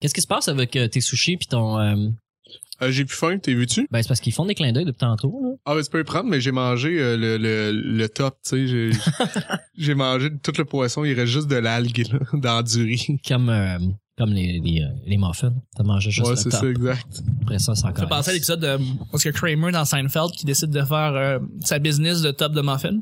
Qu'est-ce qui se passe avec euh, tes sushis puis ton... euh, Euh, j'ai plus faim, t'es vu-tu? Ben, c'est parce qu'ils font des clins d'œil depuis tantôt. là. Ah, ben, tu peux le prendre, mais j'ai mangé euh, le, le, le top, tu sais. J'ai, j'ai mangé tout le poisson, il reste juste de l'algue, là, dans du riz. Comme, euh, comme les, les, les muffins. T'as mangé juste ouais, le c'est top. ça, exact. Après ça, c'est Ça encore... fait penser à l'épisode de parce que Kramer dans Seinfeld qui décide de faire euh, sa business de top de muffins.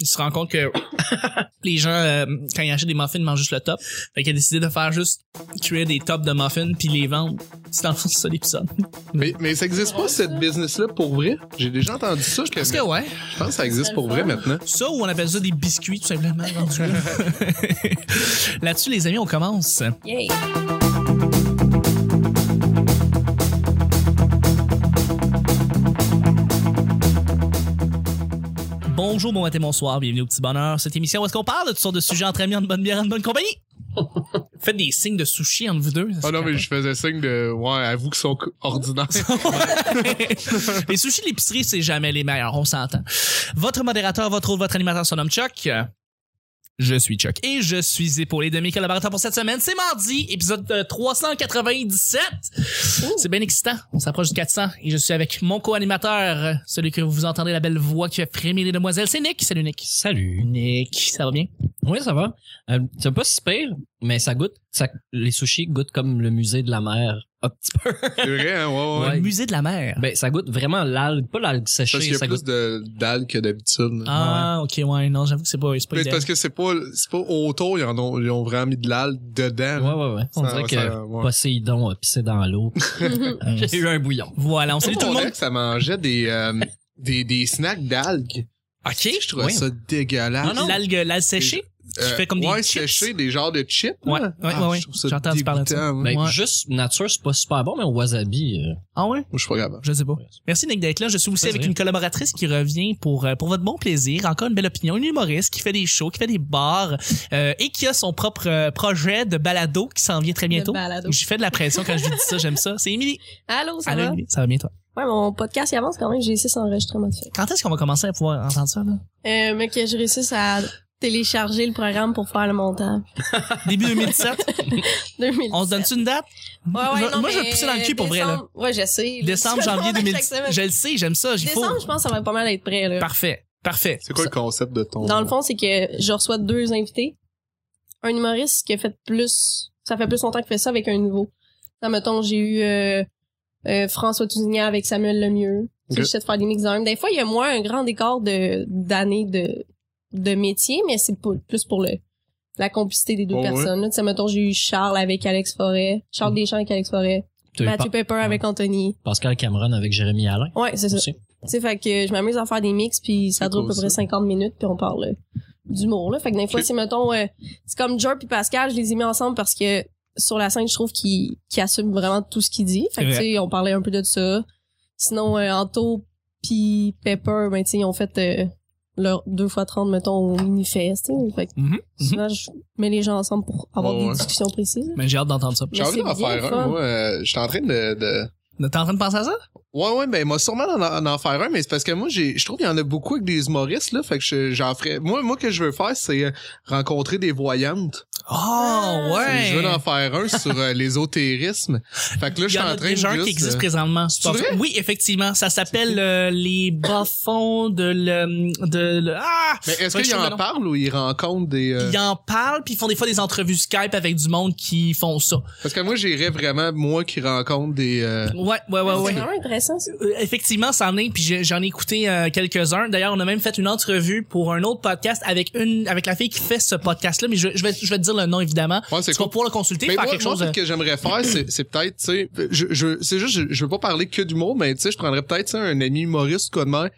Il se rend compte que les gens euh, quand ils achètent des muffins ils mangent juste le top. Fait qu'il a décidé de faire juste créer des tops de muffins puis les vendre. C'est dans le fond c'est ça l'épisode. Mais, mais ça existe pas, cette business-là, pour vrai? J'ai déjà entendu ça. Je, Parce que ouais, je pense que ça existe pour vrai maintenant. ça ou on appelle ça des biscuits tout simplement. là. Là-dessus les amis on commence. Yay! Bonjour, bon matin, bonsoir, bienvenue au petit bonheur. Cette émission où est-ce qu'on parle de toutes sortes de sujets entre amis, en bonne bière, en bonne compagnie? Faites des signes de sushi entre vous deux. Ah non, mais je faisais signe de, ouais, avoue qu'ils sont ordinaires. les sushis de l'épicerie, c'est jamais les meilleurs, on s'entend. Votre modérateur, votre hôte, votre animateur se nomme Chuck. Je suis Chuck et je suis épaulé de mes collaborateurs pour cette semaine. C'est mardi, épisode euh, 397. C'est bien excitant. On s'approche du 400 et je suis avec mon co-animateur, euh, celui que vous entendez la belle voix qui fait frémir les demoiselles. C'est Nick. Salut Nick. Salut. Nick, ça va bien? Oui, ça va. Euh, c'est pas si pire, mais ça goûte... Ça, les sushis goûtent comme le musée de la mer. Un petit peu. C'est vrai, hein, ouais, ouais. Ouais. Le musée de la mer. Ben, ça goûte vraiment l'algue, pas l'algue séchée. Parce qu'il y a ça plus goûte... de, d'algues que d'habitude. là. Ah, ok, ouais, non, j'avoue que c'est pas, c'est pas Mais c'est idéal. parce que c'est pas, c'est pas autour, ils, en ont, ils ont vraiment mis de l'algue dedans. Ouais, ouais, ouais. On Ça- dirait que ça- ouais. Poséidon a pissé dans l'eau. J'ai eu un bouillon. Voilà, on salue tout le on monde. que ça mangeait des, euh, des, des snacks d'algues. Ok. Je trouvais Oui. ça dégueulasse. Non, non. L'algue, l'algue séchée? Euh, fait comme des ouais, chips? séché, des genres de chips. Ouais, là. ouais, Ah, ouais. Je J'ai entendu parler de ça. Ben, Ouais. juste nature, c'est pas super bon, mais au wasabi, euh, Ah ouais? Je suis pas capable. Je sais pas. Merci Nick d'être là. Je suis aussi avec une collaboratrice qui revient pour euh, pour votre bon plaisir. Encore une belle opinion, une humoriste qui fait des shows, qui fait des bars euh, et qui a son propre euh, projet de balado qui s'en vient très bientôt. J'ai fait de la pression quand je lui dis ça. J'aime ça. C'est Émilie. Allô, ça Allô, va? Émilie. Ça va bien toi? Ouais, mon podcast, il avance quand même. J'ai 6 enregistrements de fait. Quand est-ce qu'on va commencer à pouvoir entendre ça là? Euh, mais que je réussisse à télécharger le programme pour faire le montage. Début 2017. 2017. On se donne-tu une date? Ouais, ouais, Je- non, moi, je vais pousser dans le cul pour vrai, là. décembre- Ouais, je sais. là. Décembre, Tu me janvier demandes à 2017. chaque semaine. Je le sais, j'aime ça. Faut. Décembre, je pense que ça va pas mal être prêt, là. Parfait. Parfait. C'est quoi le concept de ton... Dans le fond, c'est que je reçois deux invités. Un humoriste qui a fait plus... Ça fait plus longtemps qu'il fait ça avec un nouveau. Ça, mettons, j'ai eu euh, euh, François Tousignan avec Samuel Lemieux. Tu sais, Ok. J'essaie de faire des mix. Des fois, il y a moins un grand écart de d'années de, de métier, mais c'est plus pour le la complicité des deux Oh, ouais. personnes. là. Tu sais, mettons, j'ai eu Charles avec Alex Forêt, Charles Deschamps avec Alex Forêt, Mathieu Pa- Pepper avec Anthony. Pascal Cameron avec Jérémy Alain. Ouais, c'est ça. Tu sais, fait que je m'amuse à faire des mix puis ça dure cool, à peu près ça. 50 minutes puis on parle euh, d'humour là. Fait que des fois c'est mettons euh, c'est comme Joe puis Pascal, je les ai mis ensemble parce que sur la scène, je trouve qu'ils qu'ils assument vraiment tout ce qu'il dit. Fait que tu sais, on parlait un peu de ça. Sinon euh, Anto puis Pepper, ben tu sais, ils ont fait euh, leur deux fois 30 mettons au mini-fest, tu sais. Fait que Mhm. Mhm. souvent je mets les gens ensemble pour avoir des ouais. discussions précises. Mais j'ai hâte d'entendre ça. J'ai Mais envie c'est d'en faire fun. un. Moi, euh, j'étais en train de... de... T'es en train de penser à ça? Ouais, ouais, ben, moi, sûrement en, en, en faire un, mais c'est parce que moi, j'ai, je trouve qu'il y en a beaucoup avec des humoristes, là. Fait que je- j'en ferais. Moi, moi, que je veux faire, c'est rencontrer des voyantes. Oh, ouais. Je veux en faire un sur euh, l'ésotérisme. Fait que là, Il je y suis en train déjà de un qui juste, existe euh, présentement. C'est vrai? Oui, effectivement. Ça s'appelle euh, les bas-fonds de le... De le ah! Mais est-ce Ouais, le en parlent ou ils rencontrent des... euh, Ils en parlent, puis ils font des fois des entrevues Skype avec du monde qui font ça. Parce que moi, j'irais vraiment, moi, qui rencontre des... euh, Ouais, ouais, ouais, c'est ouais. vraiment intéressant ça. Euh, effectivement, ça en est, puis j'en ai écouté euh, quelques-uns. D'ailleurs, on a même fait une entrevue pour un autre podcast avec une avec la fille qui fait ce podcast-là, mais je, je vais je vais te dire le nom évidemment. Ouais, vas pouvoir le consulter, Mais faire moi, quelque moi, chose. ce que j'aimerais faire, c'est, c'est peut-être, tu sais, je, je, c'est juste, je, je veux pas parler que d'humour, mais tu sais, je prendrais peut-être, un ami humoriste, quoi de même,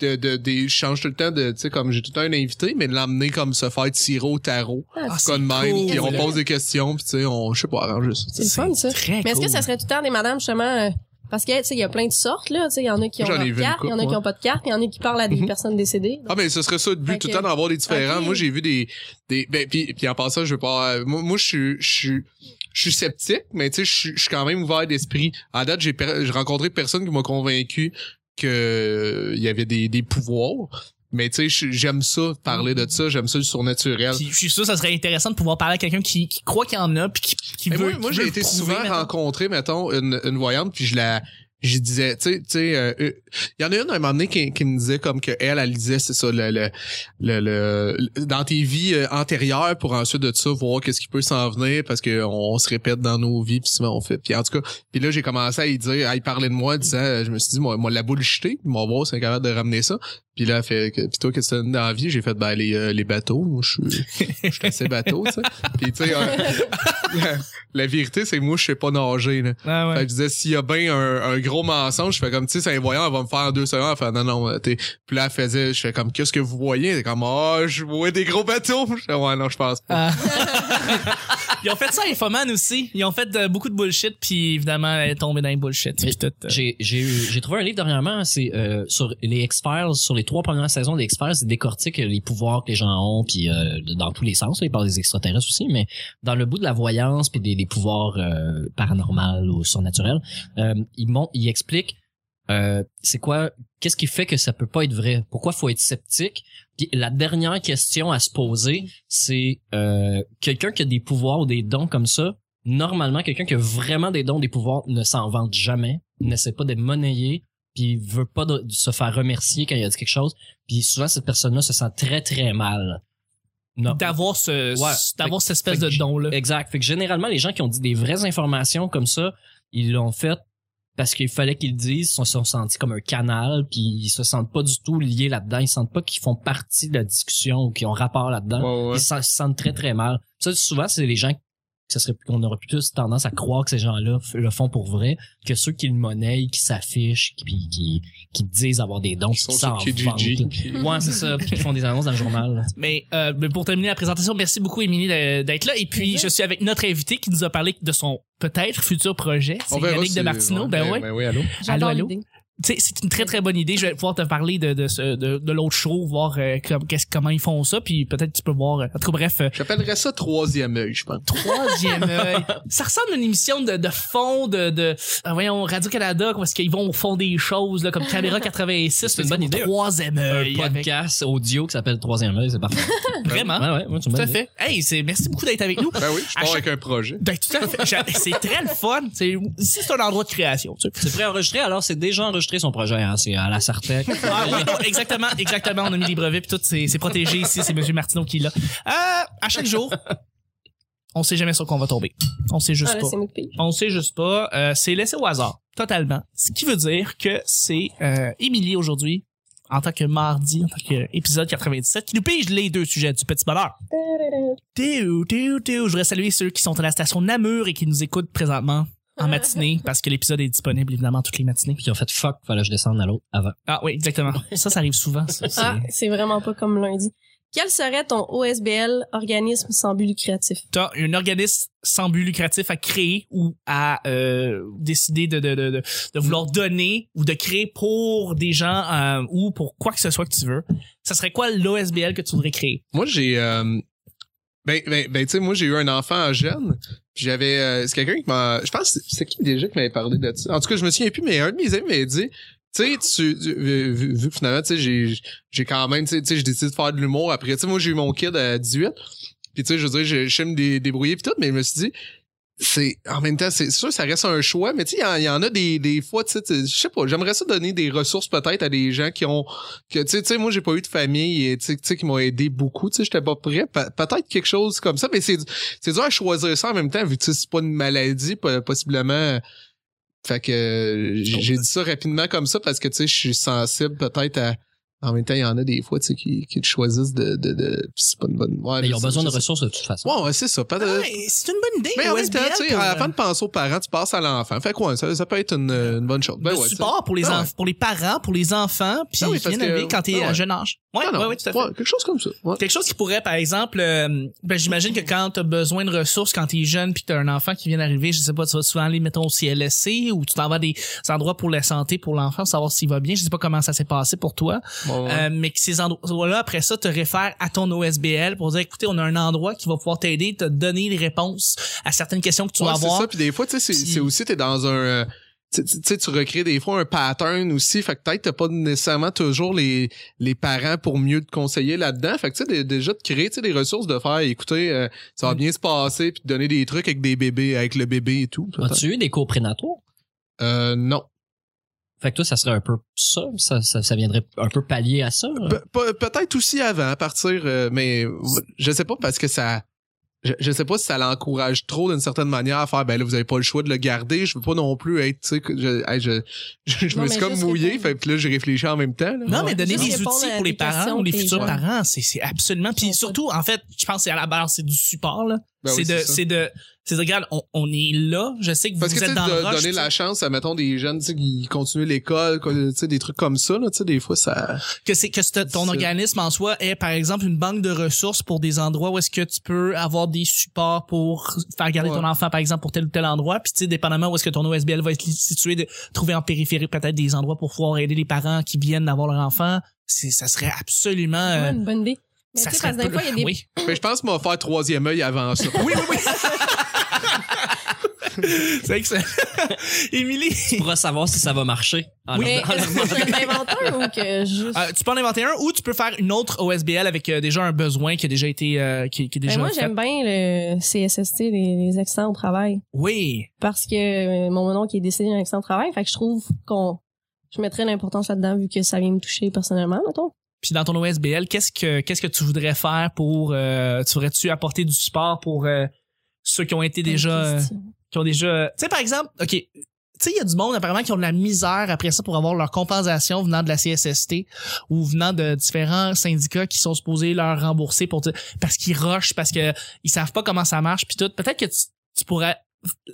de, je change tout le temps de, tu sais, comme j'ai tout le temps un invité, mais de l'emmener comme se faire tirer au tarot, Ah, quoi c'est de même, cool. puis on pose des questions, puis tu sais, on, je sais pas, arranger ça. C'est fun ça. Très Mais est-ce que ça serait tout le temps des madames justement euh, parce que tu sais il y a plein de sortes là, tu sais il y en a qui ont leur carte, il y en a qui ont pas de carte, il y en a qui parlent à des Mhm. personnes décédées. Ah ben ce serait ça le but Fait tout le que- temps d'avoir des différents. Moi j'ai vu des des ben puis puis en passant je veux pas euh, moi, moi je suis je suis je suis sceptique mais tu sais je suis je suis quand même ouvert d'esprit. À date j'ai j'ai rencontré personne qui m'a convaincu que euh, il y avait des des pouvoirs Mais tu sais, j'aime ça, parler de ça, j'aime ça, le surnaturel. Puis, je suis sûr que ça serait intéressant de pouvoir parler à quelqu'un qui, qui croit qu'il y en a puis qui, qui veut moi, moi j'ai été prouver, souvent mettons. rencontrer, mettons, une, une voyante, puis je la je disais, tu sais, tu sais, euh, euh, il y en a une à un moment donné qui, qui me disait comme que elle, elle lisait, c'est ça, le, le, le, le- dans tes vies euh, antérieures pour ensuite de ça voir qu'est-ce qui peut s'en venir parce que on, on se répète dans nos vies puis souvent on fait. Puis en tout cas, puis là j'ai commencé à y dire, à y parler de moi, disant, je me suis dit, moi, moi la bullshité, mon voir c'est capable de ramener ça. Puis là, elle fait, que- puis toi, qu'est-ce que t'as dans la vie? J'ai fait, ben, les, euh, les bateaux. Moi, je suis, je suis assez bateau, tu sais. Puis, tu sais, euh, la, la vérité, c'est que moi, je sais pas nager, là. Ah ouais. Fait que je disais, s'il y a bien un, un gros mensonge, je fais comme, tu sais, c'est un voyant, elle va me faire en deux secondes. Elle fait, non, non, t'es, puis là, elle faisait, je fais comme, qu'est-ce que vous voyez? Elle comme, ah, je vois des gros bateaux. Je fais, ouais, non, je pense pas. Ah. Ils ont fait ça à Infoman aussi. Ils ont fait euh, beaucoup de bullshit, puis évidemment, elle est tombée dans les bullshit. Euh. J'ai j'ai eu- j'ai trouvé un livre dernièrement, c'est euh, sur les X-Files, sur les trois premières saisons des X-Files, c'est décortique les pouvoirs que les gens ont, puis euh, dans tous les sens, là, ils parlent des extraterrestres aussi, mais dans le bout de la voyance puis des, des pouvoirs euh, paranormaux ou surnaturels, euh, ils montrent, ils expliquent euh, c'est quoi, qu'est-ce qui fait que ça peut pas être vrai, pourquoi faut être sceptique? Puis la dernière question à se poser, c'est euh, quelqu'un qui a des pouvoirs ou des dons comme ça, normalement, quelqu'un qui a vraiment des dons, des pouvoirs, ne s'en vante jamais, n'essaie pas d'être monnayé, puis veut pas de, de se faire remercier quand il a dit quelque chose. Puis souvent, cette personne-là se sent très, très mal. D'avoir ce, Ouais. d'avoir cette espèce de que- don-là. Exact. Fait que généralement, les gens qui ont dit des vraies informations comme ça, ils l'ont fait parce qu'il fallait qu'ils le disent, ils se sont sentis comme un canal, puis ils se sentent pas du tout liés là-dedans, ils sentent pas qu'ils font partie de la discussion ou qu'ils ont rapport là-dedans. Ouais, ouais. Ils se se sentent très très mal. Ça, souvent, c'est les gens ça serait qu'on aurait plus tendance à croire que ces gens-là le font pour vrai que ceux qui le monnaient, qui s'affichent, qui, puis qui, qui disent avoir des dons, Ils qui sont s'en. Ouais, c'est ça, puis qui font des annonces dans le journal. Mais, euh, mais pour terminer la présentation, merci beaucoup, Émilie, d'être là. Et puis, je suis avec notre invité qui nous a parlé de son peut-être futur projet. C'est On Yannick de Martineau. ouais, ben ouais. Ben oui, allô? J'adore allô? L'idée. Tu sais, c'est une très très bonne idée. Je vais pouvoir te parler de de ce- de, de l'autre show, voir euh, comme- qu'est-ce comment ils font ça, puis peut-être tu peux voir. euh, En tout cas, bref, euh, J'appellerais ça troisième œil, je pense. troisième œil. Ça ressemble à une émission de, de fond de, de euh, voyons Radio Canada, parce qu'ils vont au fond des choses là, comme Caméra 86. C'est une bonne idée. Troisième Un œil. avec- podcast audio qui s'appelle Troisième œil, c'est parfait. Vraiment? Ouais, ouais, ouais, Tout à idée. fait. Hey, c'est merci beaucoup d'être avec nous. Ben oui, je À pars chaque- avec un projet. Ben, tout à fait. J'a- C'est très le fun. C'est, ici, c'est un endroit de création, tu sais. C'est préenregistré, alors c'est déjà enregistré son projet, hein, c'est à la Sartec. Ah oui, non, exactement, exactement. On a mis les brevets puis tout, c'est, c'est protégé ici. C'est Monsieur Martineau qui là. Euh, à chaque jour, on sait jamais sur quoi on va tomber. On sait juste Ah, là, pas. On sait juste pas. Euh, c'est laissé au hasard, totalement. Ce qui veut dire que c'est euh, Émilie aujourd'hui, en tant que mardi, en tant qu'épisode 97, qui nous pige les deux sujets du petit bonheur. Théo, Théo, Théo. Je voudrais saluer ceux qui sont à la station Namur et qui nous écoutent présentement en matinée, parce que l'épisode est disponible évidemment toutes les matinées. Puis ils ont fait fuck, fallait que je descende à l'autre avant. Ah oui, exactement. Ça, ça arrive souvent. ça. Ah, c'est vraiment pas comme lundi. Quel serait ton OSBL, organisme sans but lucratif? T'as un organisme sans but lucratif à créer ou à euh, décider de, de, de, de, de vouloir donner ou de créer pour des gens euh, ou pour quoi que ce soit que tu veux. Ça serait quoi l'OSBL que tu voudrais créer? Moi, j'ai... euh, ben, ben, ben tu sais, moi, j'ai eu un enfant jeune. Puis J'avais... euh, c'est quelqu'un qui m'a... Je pense c'est qui déjà qui m'avait parlé de ça? En tout cas, je me souviens plus, mais un de mes amis m'avait dit... Tu sais, vu, vu- finalement, tu sais, j'ai, j'ai quand même, tu sais, j'ai décidé de faire de l'humour. Après, tu sais, moi, j'ai eu mon kid à 18. Puis, tu sais, je veux dire, je, je me dé- débrouiller pis tout, mais je me suis dit, c'est, en même temps, c'est sûr, ça reste un choix, mais tu sais, il y y, en a des, des fois, tu sais, je sais pas, j'aimerais ça donner des ressources peut-être à des gens qui ont, que, tu sais, moi, j'ai pas eu de famille, et tu sais, qui m'ont aidé beaucoup, tu sais, j'étais pas prêt. Pe- peut-être quelque chose comme ça, mais c'est, c'est dur à choisir ça en même temps, vu que tu sais, c'est pas une maladie, po- possiblement. Fait que euh, j'ai j'ai dit ça rapidement comme ça parce que tu sais, je suis sensible peut-être à. En même temps, il y en a des fois, tu sais, qui, qui te choisissent de, de, de... c'est pas une bonne. Ouais, Mais ils je ont besoin de ressources de toute façon. Ouais, ouais, c'est ça. Pas de- Ah ouais, c'est une bonne idée. mais en même temps, OSBL tu sais, pour, avant de penser aux parents, tu passes à l'enfant. Fait quoi, ça, ça peut être une, une bonne chose. Ben de ouais, support pour les Ah pour les parents, pour les enfants, puis Ah oui, que- arriver quand t'es ah à jeune âge. Ouais, Non, non. ouais, ouais, tout à fait. Ouais, quelque chose comme ça. Ouais. Quelque chose qui pourrait, par exemple, euh, ben, j'imagine que quand t'as besoin de ressources, quand t'es jeune puis t'as un enfant qui vient d'arriver, je sais pas, tu vas souvent aller, mettons, au CLSC ou tu t'en vas à des endroits pour la santé, pour l'enfant, savoir s'il va bien. Je sais pas comment ça s'est passé pour toi. Euh, mais que ces endroits-là, après ça, te réfèrent à ton OSBL pour dire, écoutez, on a un endroit qui va pouvoir t'aider, te donner les réponses à certaines questions que tu Ouais, vas c'est avoir. ça. Puis des fois, tu sais, c'est c'est aussi, t'es dans un... euh, tu sais, tu recrées des fois un pattern aussi. Fait que peut-être t'as pas nécessairement toujours les, les parents pour mieux te conseiller là-dedans. Fait que tu sais, dé- déjà de créer, tu sais, des ressources de faire, écoutez, euh, ça va bien se passer puis de donner des trucs avec des bébés, avec le bébé et tout. As-tu eu des cours prénataux? Euh, non. Fait que toi, ça serait un peu ça, ça, ça, ça viendrait un peu pallier à ça. Pe- pe- peut-être aussi avant, à partir, euh, mais je sais pas parce que ça. Je, je sais pas si ça l'encourage trop d'une certaine manière à faire ben là vous avez pas le choix de le garder je veux pas non plus être tu sais je hey, je, je, je Non, me suis comme mouillé fait que là j'ai réfléchi en même temps là. Non, mais donner des outils pour les parents ou les futurs parents, c'est c'est absolument. Puis surtout, en fait, je pense que c'est à la base, c'est du support. là. Ben c'est oui, de, c'est de, c'est de, regarde, on, on est là. Je sais que Parce vous êtes dans le rush. donner la chance à mettons des jeunes tu sais qui continuent l'école tu sais des trucs comme ça là tu sais des fois ça que c'est que c'est- ton organisme en soi est par exemple une banque de ressources pour des endroits où est-ce que tu peux avoir des supports pour faire garder ton enfant par exemple pour tel ou tel endroit puis tu sais dépendamment où est-ce que ton OSBL va être situé de trouver en périphérie peut-être des endroits pour pouvoir aider les parents qui viennent d'avoir leur enfant c'est ça serait absolument euh, Ouais, une bonne idée. Mais ça tu sais, serait parce que des fois, il y a des oui mais je pense qu'on va faire troisième œil avant ça oui oui oui c'est excellent Émilie? Tu pourras savoir si ça va marcher. en Mais leur- en leur est-ce que je l'invente un ou que juste. Euh, tu peux en inventer un ou tu peux faire une autre OSBL avec euh, déjà un besoin qui a déjà été euh, qui, qui est Ben, déjà moi, j'aime bien le CSST, les, les accidents au travail. Oui. Parce que euh, mon nom qui est décédé d'un accident au travail, fait que je trouve qu'on je mettrais l'importance là-dedans vu que ça vient me toucher personnellement, mettons. Puis dans ton OSBL, qu'est-ce que qu'est-ce que tu voudrais faire pour euh, tu voudrais-tu apporter du support pour euh, ceux qui ont été déjà Question. qui ont déjà tu sais par exemple, OK, tu sais il y a du monde apparemment qui ont de la misère après ça pour avoir leur compensation venant de la CSST ou venant de différents syndicats qui sont supposés leur rembourser pour parce qu'ils rushent parce que ils savent pas comment ça marche puis tout. Peut-être que tu, tu pourrais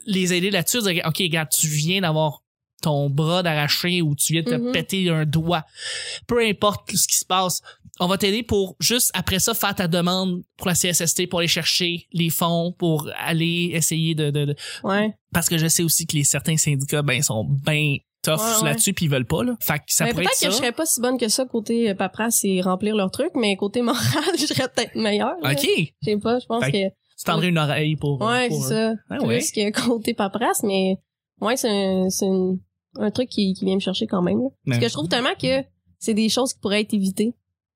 les aider là-dessus dire OK, regarde, tu viens d'avoir ton bras d'arraché ou tu viens de te Mhm. péter un doigt. Peu importe ce qui se passe, on va t'aider pour juste après ça faire ta demande pour la CSST pour aller chercher les fonds pour aller essayer de, de, de- Ouais. parce que je sais aussi que les certains syndicats ben sont ben tough Ouais, ouais. là-dessus puis ils veulent pas là. Fait que ça Mais pourrait peut-être être que je serais pas si bonne que ça côté euh, paperasse et remplir leur truc, mais côté moral, je serais peut-être meilleure. OK, Je sais pas, je pense Fait que. tu tendrais une oreille pour Ouais, c'est ça. Ah plus ouais. que côté paperasse, mais ouais, c'est un, c'est une- un truc qui, qui vient me chercher quand même. là. Parce Mais- que je trouve tellement que c'est des choses qui pourraient être évitées.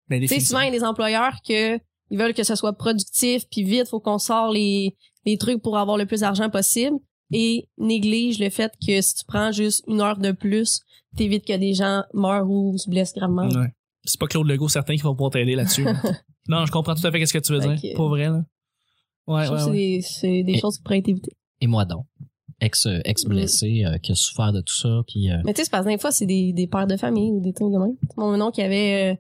Ben, Tu sais, souvent, il y a des employeurs que ils veulent que ce soit productif, puis vite, faut qu'on sort les, les trucs pour avoir le plus d'argent possible et néglige le fait que si tu prends juste une heure de plus, t'évites que des gens meurent ou se blessent gravement. Ouais. C'est pas Claude Legault certain qui va pouvoir t'aider là-dessus. non, je comprends tout à fait ce que tu veux dire. Que- Pour vrai là. Ouais, je trouve ouais, que ouais. c'est des, c'est des Et- choses qui pourraient être évitées. Et moi donc. Ex, ex blessé euh, qui a souffert de tout ça puis euh, Mais tu sais, c'est parce que des fois, c'est des, des pères de famille ou des trucs de même. Mon nom qui avait euh,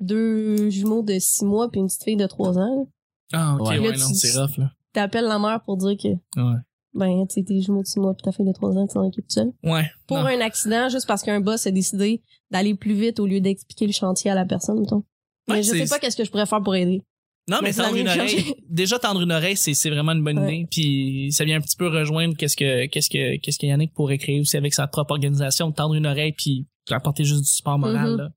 deux jumeaux de six mois puis une petite fille de trois ans. Ah, OK, Ouais. non, c'est rough là. T'appelles la mère pour dire que, Ouais. ben, tu sais, tes jumeaux de six mois puis ta fille de trois ans, tu t'en occupes seul. Ouais. Pour non. un accident, juste parce qu'un boss a décidé d'aller plus vite au lieu d'expliquer le chantier à la personne, mettons. Ouais, Mais je sais pas qu'est-ce que je pourrais faire pour aider. Non, mais tendre une oreille. Déjà tendre une oreille, c'est c'est vraiment une bonne Ouais. idée. Puis ça vient un petit peu rejoindre qu'est-ce que qu'est-ce que qu'est-ce que Yannick pourrait créer aussi avec sa propre organisation, tendre une oreille puis apporter juste du support moral. Mhm. là.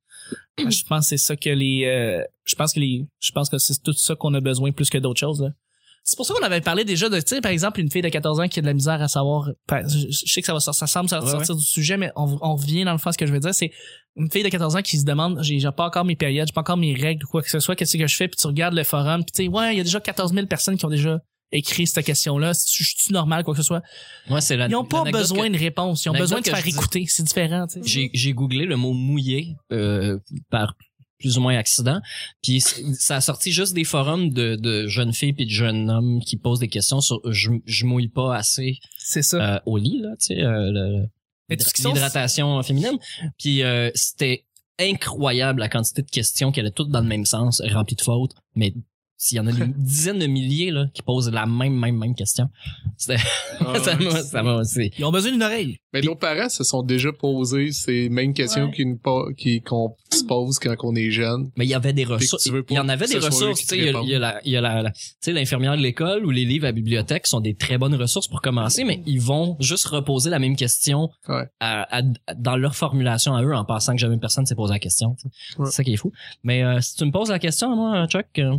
Je pense que c'est ça que les euh, je pense que les je pense que c'est tout ça qu'on a besoin plus que d'autres choses. là. C'est pour ça qu'on avait parlé déjà de, tu sais, par exemple, une fille de 14 ans qui a de la misère à savoir, je, sais que ça va sortir- ça semble sortir Ouais, du sujet, mais on, on revient dans le fond à ce que je veux dire, c'est une fille de 14 ans qui se demande, j'ai pas encore mes périodes, j'ai pas encore mes règles ou quoi que ce soit, qu'est-ce que je fais, puis tu regardes le forum, puis tu sais, ouais, il y a déjà 14 000 personnes qui ont déjà écrit cette question-là, je suis normal, quoi que ce soit? moi c'est la Ils ont pas besoin de réponse, ils ont besoin de faire écouter, c'est différent, j'ai j'ai googlé le mot mouillé euh, par plus ou moins accident puis ça a sorti juste des forums de, de jeunes filles puis de jeunes hommes qui posent des questions sur je, je mouille pas assez C'est ça. euh, au lit là tu sais euh, l'hydratation féminine. Puis euh, c'était incroyable la quantité de questions qui allaient toutes dans le même sens remplies de fautes mais s'il y en a une dizaine de milliers là qui posent la même même même question c'était Ah, ça m'a ça m'a c'est Ils ont besoin d'une oreille. Mais nos parents se sont déjà posés ces mêmes questions Ouais. qui nous po- qui- qu'on se pose quand on est jeune. Mais il y avait des ressources. Il y en avait des ressources. Tu sais, il y a- répondent. il y a la, il y a la, la- tu sais, l'infirmière de l'école ou les livres à la bibliothèque sont des très bonnes ressources pour commencer, mais ils vont juste reposer la même question Ouais. à- à- dans leur formulation à eux en pensant que jamais personne s'est posé la question. Ouais. C'est ça qui est fou. Mais euh, si tu me poses la question, moi, Chuck, euh,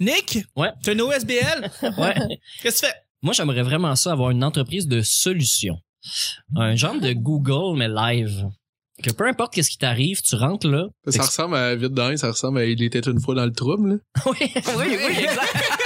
Nick? Ouais. T'as une OSBL? ouais, Qu'est-ce que tu fais? moi j'aimerais vraiment ça avoir une entreprise de solutions. un genre de Google mais live. Que peu importe qu'est-ce qui t'arrive, tu rentres là. Ça ressemble à vite dans ça ressemble à il était une fois dans le trouble. là. oui, oui, oui, exact.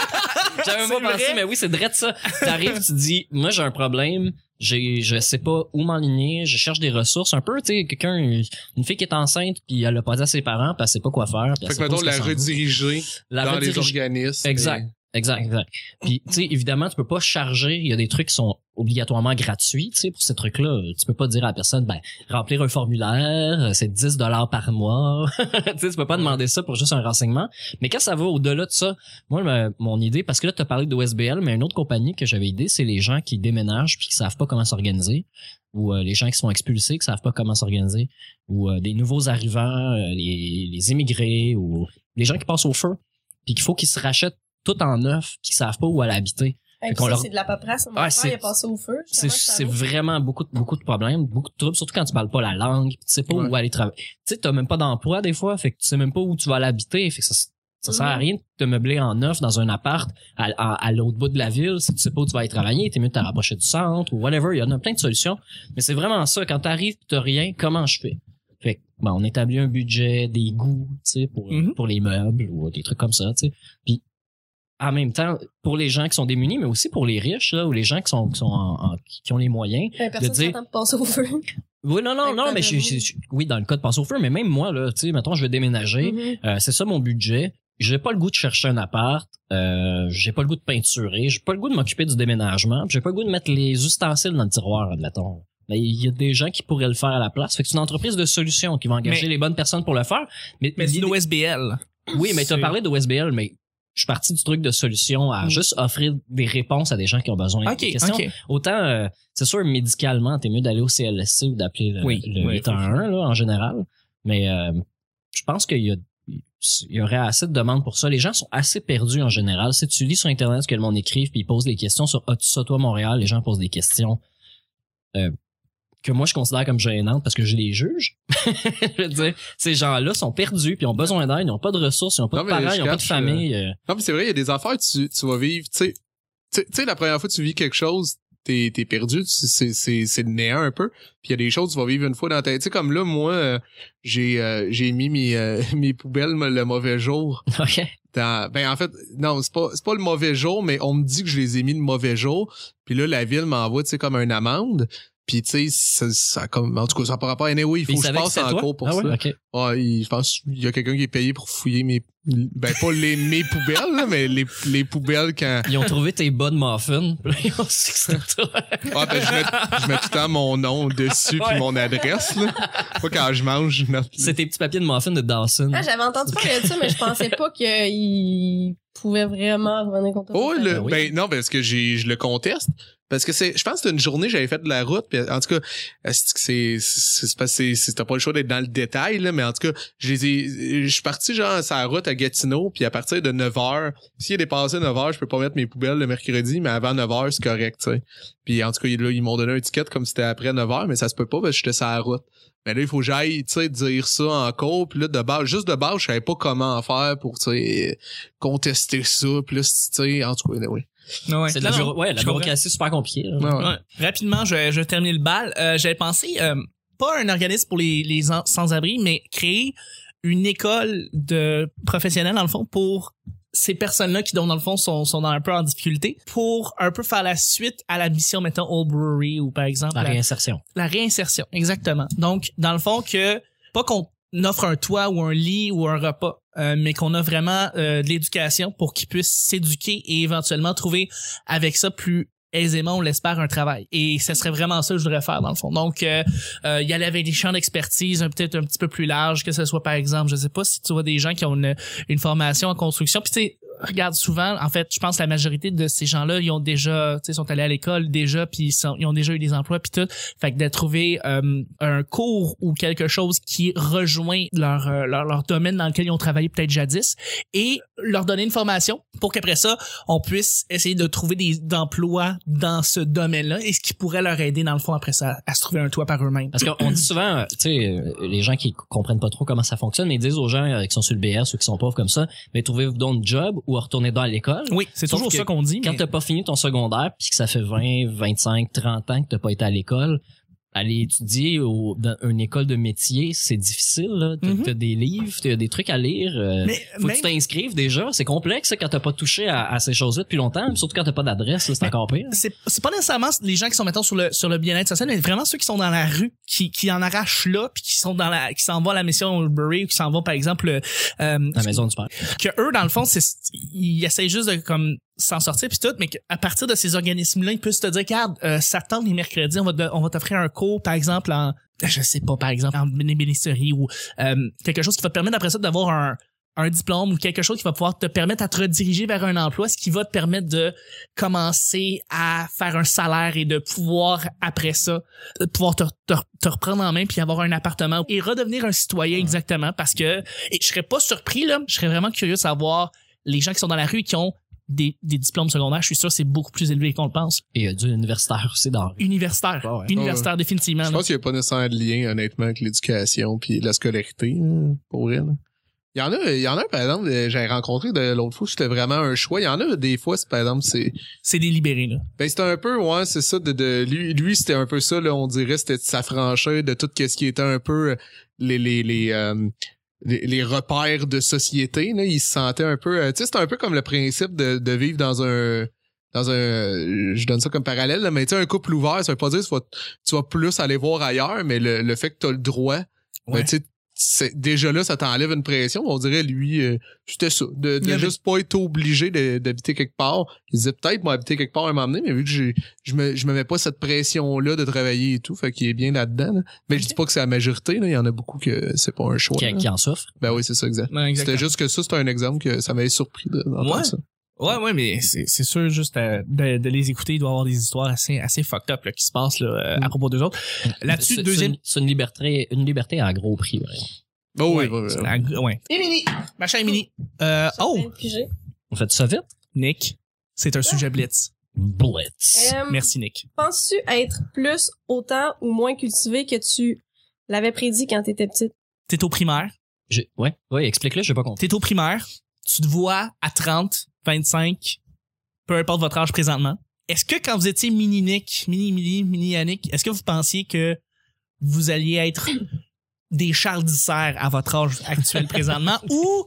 J'avais pas pensé, mais oui, c'est vrai de ça. T'arrives, tu dis, moi j'ai un problème, j'ai, je sais pas où m'enligner, je cherche des ressources, un peu, tu sais, quelqu'un, une fille qui est enceinte, puis elle a pas dit à ses parents, puis elle sait pas quoi faire. puis Fait que mettons la rediriger La dans les redirige- organismes. Exact. Exact, exact. Puis, tu sais, évidemment, tu peux pas charger. Il y a des trucs qui sont obligatoirement gratuits, tu sais, pour ces trucs-là. Tu peux pas dire à la personne, ben, remplir un formulaire, euh, c'est 10 dollars par mois. tu sais, tu peux pas demander ça pour juste un renseignement. Mais quand ça va au-delà de ça, moi, ma- mon idée, parce que là, tu as parlé de OSBL, mais une autre compagnie que j'avais idée, c'est les gens qui déménagent puis qui savent pas comment s'organiser ou euh, les gens qui sont expulsés qui savent pas comment s'organiser ou euh, des nouveaux arrivants, euh, les, les immigrés ou les gens qui passent au feu puis qu'il faut qu'ils se rachètent tout en neuf puis qu'ils savent pas où aller habiter. Hey, ça, leur- c'est de la paperasse. Mon Ah, frère, c'est- il a passé au feu. C'est c'est vraiment beaucoup de- beaucoup de problèmes, beaucoup de troubles, surtout quand tu parles pas la langue, puis tu sais pas Ouais. où aller travailler. Tu sais, t'as même pas d'emploi des fois, fait que tu sais même pas où tu vas aller habiter, fait que ça, ça sert à Mhm. rien de te meubler en neuf dans un appart à, à, à l'autre bout de la ville si tu sais pas où tu vas aller travailler, t'es mieux de te rapprocher du centre ou whatever, il y en a plein de solutions. Mais c'est vraiment ça, quand t'arrives pis t'as rien, comment je fais? Fait que, bon, on établit un budget, des goûts, tu sais, pour, Mhm. pour les meubles ou des trucs comme ça, tu sais. Puis en même temps, pour les gens qui sont démunis, mais aussi pour les riches, là, ou les gens qui sont, qui sont en- en- qui ont les moyens, Personne de dire- passer au feu. oui, non, non, non, mais je, je- je- oui, dans le cas de passer au feu, mais même moi, là, tu sais, mettons, je vais déménager, Mhm. euh, c'est ça mon budget. J'ai pas le goût de chercher un appart, euh, j'ai pas le goût de peinturer, j'ai pas le goût de m'occuper du déménagement, j'ai pas le goût de mettre les ustensiles dans le tiroir, admettons. Mais il y a des gens qui pourraient le faire à la place. Fait que c'est une entreprise de solutions qui va engager Mais- les bonnes personnes pour le faire. Mais, Mais c'est l'OSBL. oui, mais tu as parlé de OSBL, mais je suis parti du truc de solution à Mm. juste offrir des réponses à des gens qui ont besoin Ok, de questions. ok. Autant, euh, c'est sûr, médicalement, t'es mieux d'aller au CLSC ou d'appeler le, Oui, le oui, 811 là, en général. Mais euh, je pense qu'il y a il y aurait assez de demandes pour ça. Les gens sont assez perdus en général. Si tu lis sur Internet ce que le monde écrive, puis ils posent des questions sur As-tu ça, toi, Montréal? Les gens posent des questions euh, que moi, je considère comme gênantes parce que je les juge. je veux dire, ces gens-là sont perdus, puis ils ont besoin d'aide, ils n'ont pas de ressources, ils n'ont pas Non, de parents, ils n'ont pas de famille. euh, Non, mais c'est vrai, il y a des affaires, tu, tu vas vivre, tu sais, la première fois que tu vis quelque chose, t'es, t'es perdu, c'est, le néant un peu. Puis il y a des choses que tu vas vivre une fois dans ta tête. Tu sais, comme là, moi, euh, j'ai, euh, j'ai mis mes, euh, mes poubelles le mauvais jour. OK. dans- ben en fait non c'est pas c'est pas le mauvais jour mais on me dit que je les ai mis le mauvais jour puis là la ville m'envoie tu sais comme une amende puis tu sais ça, ça comme en tout cas ça par rapport à anyway, il faut que je passe que en toi? cours pour Ah ça ouais? Ouais, il- je pense qu'il y a quelqu'un qui est payé pour fouiller mes ben pas les mes poubelles là, mais les, les poubelles quand Ils ont trouvé tes bas de muffin. Puis là, ils ont su que c'était toi. ah ben je mets, je mets tout le temps mon nom dessus puis mon adresse là pas quand je mange je note C'est tes petits papiers de muffin de Dawson. Ah, j'avais entendu parler de ça, mais je pensais pas qu'il pouvait vraiment revenir contre Oh, oui. ben non, parce que j'ai, je le conteste. Parce que c'est, je pense que une journée, j'avais fait de la route, puis en tout cas, c'est, c'est, pas- c'est, t'as pas le choix d'être dans le détail, là, mais en tout cas, je les ai, je suis parti genre sur la route à Gatineau, puis à partir de 9 h s'il est dépassé 9 h je peux pas mettre mes poubelles le mercredi, mais avant 9 h c'est correct, tu sais. Puis en tout cas, là, ils m'ont donné un ticket comme si c'était après 9 h mais ça se peut pas parce que j'étais sur route. Mais là, il faut que j'aille, tu sais, dire ça encore. Puis là, de base, juste de base, je savais pas comment faire pour, tu sais, contester ça. Puis là, tu sais, en tout cas, oui. Ouais. C'est de la, bureau- ouais, la je comprends. bureaucratie super compliquée. là. Ouais, ouais. Ouais. Rapidement, je, je termine le bal. Euh, J'avais pensé, euh, pas un organisme pour les, les sans-abri, mais créer une école de professionnels, dans le fond, pour ces personnes-là qui, donc, dans le fond, sont, sont dans un peu en difficulté, pour un peu faire la suite à la mission, mettons, Old Brewery ou par exemple La la, réinsertion. la réinsertion. Exactement. Donc, dans le fond, que pas qu'on offre un toit ou un lit ou un repas, euh, mais qu'on a vraiment euh, de l'éducation pour qu'ils puissent s'éduquer et éventuellement trouver avec ça plus aisément, on l'espère, un travail. Et ce serait vraiment ça que je voudrais faire, dans le fond. Donc, euh, euh, y aller avec des champs d'expertise peut-être un petit peu plus larges, que ce soit, par exemple, je sais pas si tu vois des gens qui ont une, une formation en construction. Puis, tu sais, regarde, souvent, en fait, je pense que la majorité de ces gens-là, ils ont déjà, tu sais, sont allés à l'école déjà, puis ils, sont- ils ont déjà eu des emplois, puis tout. Fait que de trouver euh, un cours ou quelque chose qui rejoint leur, euh, leur, leur domaine dans lequel ils ont travaillé peut-être jadis et leur donner une formation pour qu'après ça, on puisse essayer de trouver des emplois dans ce domaine-là et ce qui pourrait leur aider dans le fond après ça à se trouver un toit par eux-mêmes. Parce qu'on dit souvent, euh, tu sais, euh, les gens qui comprennent pas trop comment ça fonctionne, mais ils disent aux gens qui sont sur le BS ou qui sont pauvres comme ça, mais trouvez-vous donc un job ou à retourner dans l'école. Oui, c'est toujours ça qu'on dit. Quand mais- t'as pas fini ton secondaire puis que ça fait 20, 25, 30 ans que t'as pas été à l'école, aller étudier au, dans une école de métier, c'est difficile. là. T'as des livres, t'as des trucs à lire. euh, Mais faut même- que tu t'inscrives déjà. C'est complexe quand t'as pas touché à, à ces choses-là depuis longtemps. Surtout quand t'as pas d'adresse, c'est encore pire. c'est pas nécessairement les gens qui sont mettons sur le sur le bien-être social mais vraiment ceux qui sont dans la rue qui qui en arrachent là puis qui sont dans la qui s'en vont à la mission Woodbury ou qui s'en vont par exemple euh, La maison du père. que eux dans le fond c'est ils essayent juste de comme s'en sortir puis tout mais à partir de ces organismes là ils peuvent te dire regarde euh, ça tente les mercredis on va te- on va t'offrir un cours par exemple en je sais pas par exemple en bénévolerie ou euh, quelque chose qui va te permettre après ça d'avoir un un diplôme ou quelque chose qui va pouvoir te permettre à te rediriger vers un emploi, ce qui va te permettre de commencer à faire un salaire et de pouvoir après ça pouvoir te, te, te reprendre en main puis avoir un appartement et redevenir un citoyen exactement parce que et je serais pas surpris là, je serais vraiment curieux de savoir les gens qui sont dans la rue et qui ont des, des diplômes secondaires, je suis sûr que c'est beaucoup plus élevé qu'on le pense. Et il y a du universitaire aussi dans. Universitaire, Ah ouais. universitaire définitivement. Je là. pense qu'il n'y a pas nécessairement de lien, honnêtement, avec l'éducation puis la scolarité, pour elle. Il y en a, il y en a, par exemple, euh, j'ai rencontré de l'autre fois, c'était vraiment un choix. Il y en a des fois, par exemple, c'est, C'est délibéré là. ben, c'était un peu, ouais, c'est ça, de, de lui, lui, c'était un peu ça, là, on dirait, c'était de s'affranchir de tout ce qui était un peu euh, les, les, les, euh, les, les repères de société, là. Il se sentait un peu, euh, tu sais, c'était un peu comme le principe de, de vivre dans un, dans un, je donne ça comme parallèle, là, mais tu sais, un couple ouvert, ça veut pas dire que tu vas, tu vas plus aller voir ailleurs, mais le, le fait que tu as le droit, ben, tu sais, c'est- déjà là, ça t'enlève une pression. On dirait, lui, euh, c'était ça. De, de juste pas être obligé d'habiter quelque part. Il disait peut-être, moi, habiter quelque part moment donné, mais vu que je me, je me mets pas cette pression-là de travailler et tout, fait qu'il est bien là-dedans. là. Mais je dis pas que c'est la majorité, là. Il y en a beaucoup que c'est pas un choix. Qui, qui en souffre. Ben oui, c'est ça, exact. Exactement. C'était juste que ça, c'était un exemple que ça m'avait surpris de- Ouais. ça. Ouais, ouais, mais c'est c'est sûr, juste euh, de, de les écouter, il doit y avoir des histoires assez, assez fucked up là, qui se passent là, euh, à propos d'eux autres. Là-dessus, C'est- deuxième... C'est une, liberté, une liberté à gros prix. ouais. Oh, oui, oui, oui. la- ouais. Émilie! Ma chère Émilie. Euh, oh. On fait ça vite? Nick, c'est un sujet blitz. Blitz. Euh, Merci, Nick. Penses-tu être plus, autant ou moins cultivé que tu l'avais prédit quand t'étais petite? T'es au primaire. J'ai- Ouais, ouais, explique-le, j'ai pas compris. T'es au primaire. Tu te vois à 30, 25, peu importe votre âge présentement. Est-ce que quand vous étiez mini Nick, mini Emily, mini Yannick, est-ce que vous pensiez que vous alliez être des Charles Disser à votre âge actuel présentement ou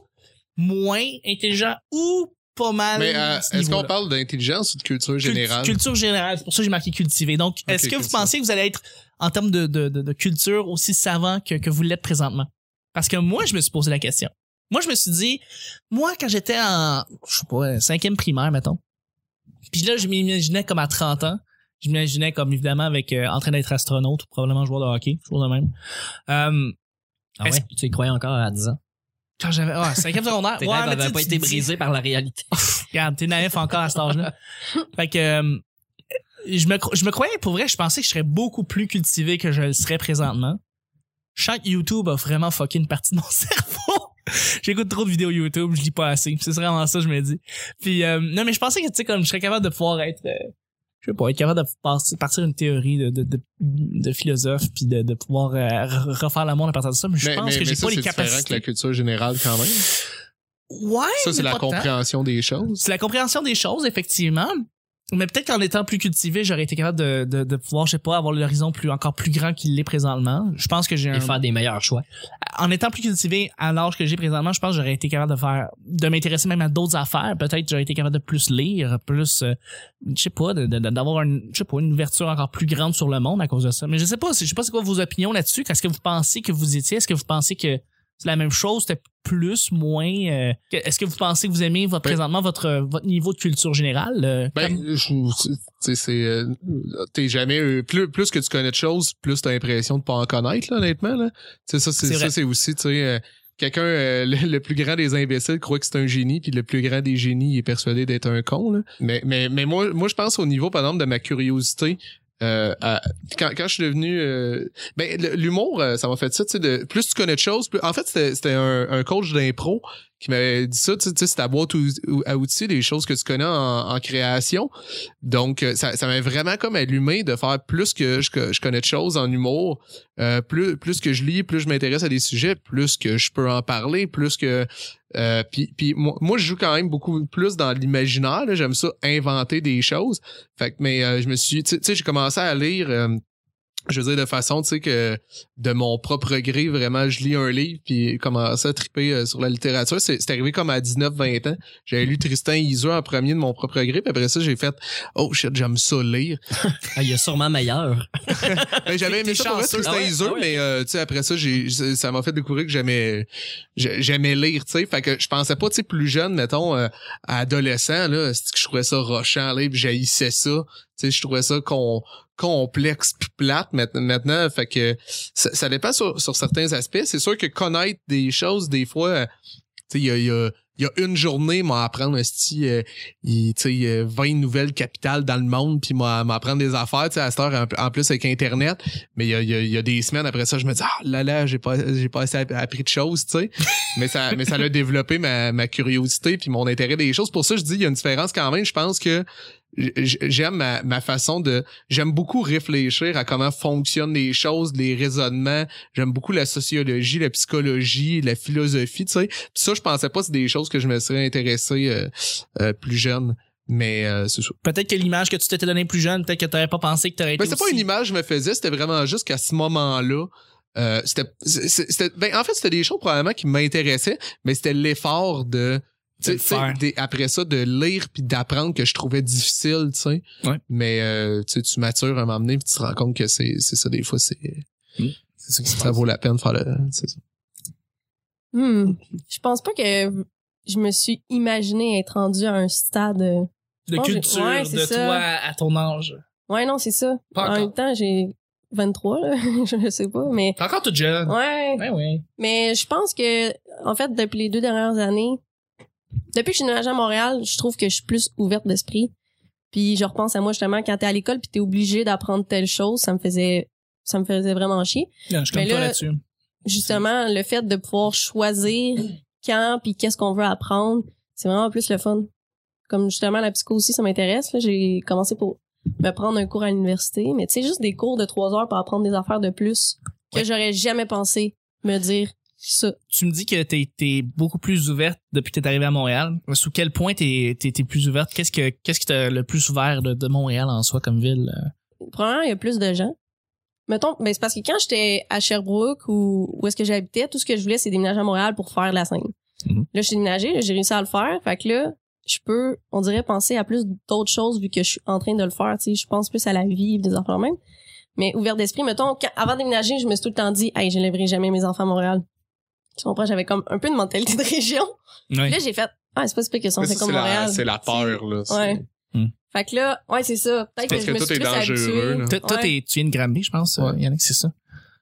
moins intelligent ou pas mal Mais euh, est-ce qu'on parle d'intelligence ou de culture Cult- générale? Culture générale, c'est pour ça que j'ai marqué cultivé. Donc, est-ce que vous pensez que vous allez être, en termes de, de, de, de culture, aussi savant que, que vous l'êtes présentement? Parce que moi, je me suis posé la question. Moi, je me suis dit, moi, quand j'étais en, je sais pas, cinquième primaire, mettons. Puis là, je m'imaginais comme à 30 ans. Je m'imaginais comme, évidemment, avec, euh, en train d'être astronaute, ou probablement joueur de hockey, toujours de même. Euh, Ah ouais? Tu y croyais encore à 10 ans? quand j'avais, ah, cinquième secondaire. Tes ouais, rêves mais tu avaient sais, pas été brisés par la réalité. Regarde, t'es naïf encore à cet âge-là. fait que euh, je me je me croyais pour vrai, je pensais que je serais beaucoup plus cultivé que je le serais présentement. Je sens que YouTube a vraiment fucké une partie de mon cerveau. J'écoute trop de vidéos YouTube, je lis pas assez. C'est vraiment ça, je me dis. Puis euh, non, mais je pensais que tu sais comme je serais capable de pouvoir être euh, je sais pas, être capable de partir, une théorie de, de, de, de philosophe puis de, de pouvoir euh, re- refaire le monde à partir de ça, mais je mais, pense mais, que j'ai pas c'est les différent que capacités. la culture générale quand même. Ouais, Ça, c'est la compréhension des choses. C'est la compréhension des choses, effectivement. Mais peut-être qu'en étant plus cultivé, j'aurais été capable de, de, de pouvoir, je sais pas, avoir l'horizon plus encore plus grand qu'il l'est présentement. Je pense que j'ai un... Et faire des meilleurs choix. En étant plus cultivé à l'âge que j'ai présentement, je pense que j'aurais été capable de faire, de m'intéresser même à d'autres affaires. Peut-être que j'aurais été capable de plus lire, plus, euh, je sais pas, de- d'avoir une, je sais pas, une ouverture encore plus grande sur le monde à cause de ça. Mais je sais pas, je sais pas c'est quoi vos opinions là-dessus. Est-ce que vous pensez que vous étiez, est-ce que vous pensez que c'est la même chose, c'était plus, moins, euh, est-ce que vous pensez que vous aimez votre, Ben- présentement votre, votre niveau de culture générale? euh, Ben, comme- je- tu sais, c'est, euh, t'es jamais, euh, plus, plus que tu connais de choses, plus t'as l'impression de pas en connaître, là, honnêtement, là. Tu sais, ça, c'est, ça, c'est aussi, tu sais, euh, quelqu'un, euh, le, le plus grand des imbéciles croit que c'est un génie, puis le plus grand des génies il est persuadé d'être un con, là. Mais, mais, mais moi, moi, je pense au niveau, par exemple, de ma curiosité, euh, quand, quand je suis devenu euh, ben l'humour euh, ça m'a fait ça tu sais de plus tu connais de choses plus en fait c'était un, un coach d'impro qui m'avait dit ça, tu sais, c'est ta boîte à outils, des choses que tu connais en, création. Donc, euh, ça, ça m'a vraiment comme allumé de faire plus que je, je connais de choses en humour, euh, plus, plus que je lis, plus je m'intéresse à des sujets, plus que je peux en parler, plus que... Euh, puis, puis moi, moi, je joue quand même beaucoup plus dans l'imaginaire. J'aime ça, inventer des choses. Fait que, mais euh, je me suis... Tu sais, j'ai commencé à lire... euh, je veux dire de façon tu sais que de mon propre gré vraiment je lis un livre puis commencer à triper euh, sur la littérature c'est c'est arrivé comme à 19 20 ans j'avais lu Tristan Isolde en premier de mon propre gré puis après ça j'ai fait oh shit j'aime ça lire Ah, il y a sûrement meilleur. Ben, j'avais aimé ça. Tristan Ah ouais, ah ouais. mais euh, tu sais après ça j'ai ça m'a fait découvrir que j'aimais j'ai- j'aimais lire tu sais fait que je pensais pas tu sais plus jeune mettons euh, adolescent là c'est que je trouvais ça rochant puis j'haïssais ça sais je trouvais ça con complexe puis plate maintenant fait que ça, ça dépend sur, sur certains aspects. C'est sûr que connaître des choses des fois euh, tu sais il y a, y a il y a une journée m'a apprendre esti, euh, tu sais euh, 20 nouvelles capitales dans le monde puis m'a m'apprendre des affaires tu sais à cette heure en, plus avec internet. Mais il y a, y a- il y a des semaines après ça je me dis ah là là j'ai pas j'ai pas assez app- appris de choses tu sais. Mais ça mais ça a développé ma, ma curiosité puis mon intérêt des choses. Pour ça je dis il y a une différence quand même. Je pense que j'aime ma, ma façon de j'aime beaucoup réfléchir à comment fonctionnent les choses les raisonnements. J'aime beaucoup la sociologie la psychologie la philosophie tu sais. Puis ça je pensais pas que c'est des choses que je me serais intéressé euh, euh, plus jeune mais euh, c'est ça. Peut-être que l'image que tu t'étais donné plus jeune, peut-être que t'aurais pas pensé que t'aurais été ben, c'était pas une image que je me faisais, c'était vraiment juste qu'à ce moment-là, euh, c'était, c'est- c'était, ben, en fait, c'était des choses probablement qui m'intéressaient, mais c'était l'effort de, tu De le sais, faire. des- après ça, de lire puis d'apprendre que je trouvais difficile, tu sais. Ouais. Mais, euh, tu sais, tu matures à un moment donné puis tu te rends compte que c'est, c'est ça, des fois, c'est, C'est ça qui ça vaut la peine de faire le, c'est ça. Hmm. Je pense pas que je me suis imaginé être rendu à un stade. euh, De culture, ouais, de ça. toi à ton âge. Ouais, non, c'est ça. Pas en encore. même temps, j'ai 23, là. je sais pas, mais T'es encore toute jeune. ouais. Ouais, ouais. Mais je pense que, en fait, depuis les deux dernières années, depuis que je suis déménagée à Montréal, je trouve que je suis plus ouverte d'esprit. Puis je repense à moi justement quand t'es à l'école puis t'es obligé d'apprendre telle chose, ça me faisait, ça me faisait vraiment chier. Non, je Mais là- là-dessus. Justement, le fait de pouvoir choisir quand puis qu'est-ce qu'on veut apprendre, c'est vraiment plus le fun. Comme justement la psycho aussi, ça m'intéresse. Là, j'ai commencé pour me prendre un cours à l'université, mais tu sais juste des cours de trois heures pour apprendre des affaires de plus que Ouais. j'aurais jamais pensé me dire ça. Tu me dis que t'es es beaucoup plus ouverte depuis que t'es arrivé à Montréal. Sous quel point t'es t'es t'es plus ouverte? Qu'est-ce que qu'est-ce qui t'a le plus ouvert de, de Montréal en soi comme ville? euh? Premièrement, il y a plus de gens. Mettons, ben c'est parce que quand j'étais à Sherbrooke ou où est-ce que j'habitais, tout ce que je voulais, c'est déménager à Montréal pour faire la scène. Mhm. Là, je suis déménagée, j'ai réussi à le faire. Fait que là, je peux, on dirait, penser à plus d'autres choses vu que je suis en train de le faire. Tu sais, je pense plus à la vie, des enfants même. Mais ouvert d'esprit, mettons, quand- avant de déménager, je me suis tout le temps dit, hey, je n'élèverai jamais mes enfants à Montréal. Tu comprends? J'avais comme un peu de mentalité de région. Là, j'ai fait, ah, c'est pas si pire que ça, Mais c'est comme Montréal. c'est la peur, là. c'est- Ouais. Fait que là, ouais, c'est ça. Peut-être que je que me tout suis est plus dangereux. Toi, toi, Ouais. tu viens de Granby, je pense, euh, Ouais. Yannick, c'est ça?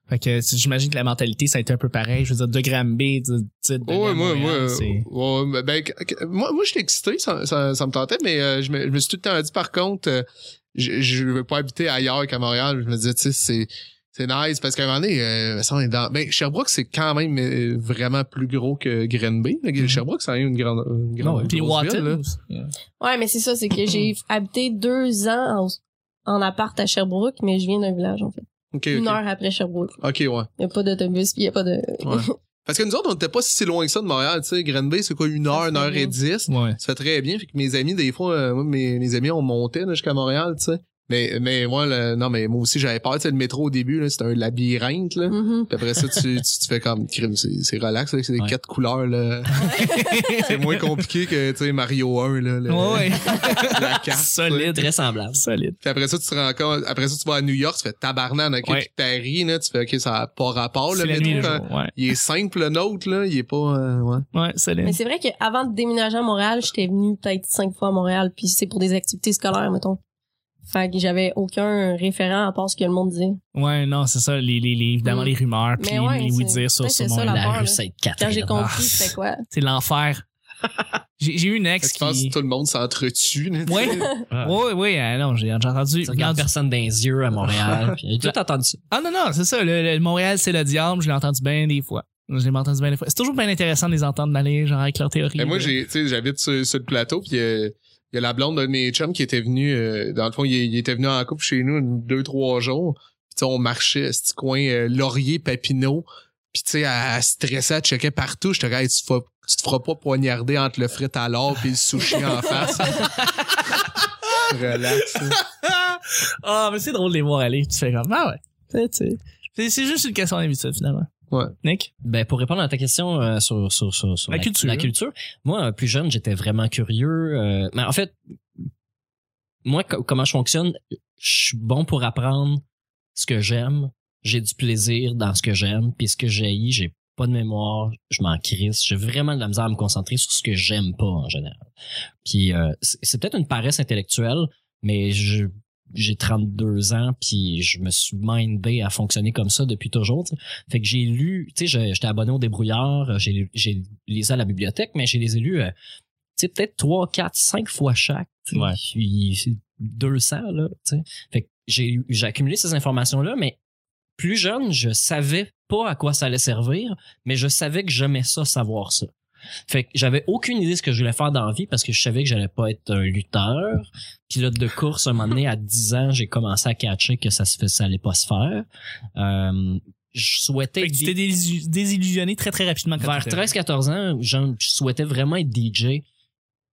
Fait que j'imagine que la mentalité, ça a été un peu pareil. Je veux dire, de Granby, de, de, de Ouais, moi, moi, ouais, mais ben, moi, moi, j'étais excité, ça, ça, ça me tentait, mais euh, je, me, je me suis tout le temps dit, par contre, euh, je, je veux pas habiter ailleurs qu'à Montréal. Je me disais, tu sais, c'est, c'est nice, parce qu'à un moment donné, euh, ça, on est dans, ben, Sherbrooke, c'est quand même euh, vraiment plus gros que Granby. Mhm. Sherbrooke, c'est une grande, une grande Puis ville, là. Watton. Ouais, mais c'est ça, c'est que j'ai habité deux ans en, en appart à Sherbrooke, mais je viens d'un village, en fait. Une heure après Sherbrooke. Ok, ouais. Il y a pas d'autobus, puis il y a pas de... Ouais. Parce que nous autres, on était pas si loin que ça de Montréal, tu sais. Granby, c'est quoi, une heure, une heure et dix? Ouais. Ça fait très bien. Fait que mes amis, des fois, euh, moi, mes, mes amis, on montait jusqu'à Montréal, tu sais. Mais, mais moi, le- non, mais moi aussi, j'avais peur. Tu sais, le métro au début, là, c'était un labyrinthe, là. Puis après ça, tu, tu, tu fais comme crime, c'est, c'est relax, là, c'est des Ouais. quatre couleurs, là. c'est moins compliqué que, tu sais, Mario 1, là. le- Ouais, ouais. La carte. tu. Solide. Très semblable. Solide. Puis après ça, tu te rends compte, après ça, tu vas à New York, tu fais tabarnak, ok, Ouais. ri, là, tu fais, ok, ça a pas rapport, le métro. jour. Il est simple, le nôtre, là, il est pas, euh, ouais. Ouais, solide. Mais c'est vrai qu'avant de déménager à Montréal, j'étais venue peut-être cinq fois à Montréal, puis c'est pour des activités scolaires, mettons. Fait que j'avais aucun référent à part ce que le monde disait. Ouais, non, c'est ça, les, les, les- évidemment, Mm. les rumeurs, puis les, ouais, les c'est- oui-dire sur, sur c'est ça, la La peur, rue. Sainte-Catherine. Quand j'ai compris Ah. c'était quoi? C'est l'enfer. J'ai eu une ex Est-ce que tu penses qui... que tout le monde s'entretue? Ouais, ouais, euh, non, j'ai j'ai entendu... Tu regardes personne dans les yeux à Montréal. J'ai tout entendu ça. Ah non, non, c'est ça, le, le- Montréal, c'est le diable, je l'ai entendu bien des fois. Je l'ai entendu bien des fois. C'est toujours bien intéressant de les entendre d'aller, genre, avec leur théorie. Mais moi, j'ai, tu sais, j'habite sur, sur le plateau, puis euh, il y a la blonde de mes chums qui était venue, euh, dans le fond, il, il était venu en couple chez nous une, deux, trois jours. Puis tu sais, on marchait à ce petit coin euh, Laurier, Papineau. Puis tu sais, elle, elle stressait, elle checkait partout. Tu, te feras- tu te feras pas poignarder entre le frit à l'or puis le sushi en face. Relax. là. Ah, mais c'est drôle de les voir aller. Tu fais comme, ah ouais. C'est- C'est c'est- c'est juste une question d'habitude, finalement. Ouais. Nick? Ben pour répondre à ta question euh, sur, sur, sur, sur La culture. la culture, moi euh, plus jeune j'étais vraiment curieux. euh, mais en fait, moi co- comment je fonctionne, je suis bon pour apprendre ce que j'aime. J'ai du plaisir dans ce que j'aime, puis ce que j'ai, j'ai pas de mémoire, je m'en crisse. J'ai vraiment de la misère à me concentrer sur ce que j'aime pas en général. Puis euh, c'est c'est peut-être une paresse intellectuelle, mais je j'ai 32 ans puis je me suis mindé à fonctionner comme ça depuis toujours. Fait que j'ai lu, tu sais, j'étais abonné au débrouillard, euh, j'ai lisé à la bibliothèque, mais j'ai les ai lus, euh, tu sais, peut-être 3, 4, 5 fois chaque. Ouais. Puis c'est 200, là, tu sais. Fait que j'ai j'ai accumulé ces informations-là, mais plus jeune, je savais pas à quoi ça allait servir, mais je savais que j'aimais ça, savoir ça. Fait que j'avais aucune idée de ce que je voulais faire dans la vie parce que je savais que j'allais pas être un lutteur. Pilote de course, un moment donné, à 10 ans, j'ai commencé à catcher que ça se fait, ça allait pas se faire. Euh, je souhaitais Fait que tu t'es désillu- désillusionné très très rapidement quand vers t'étais- 13-14 ans, genre, je souhaitais vraiment être DJ.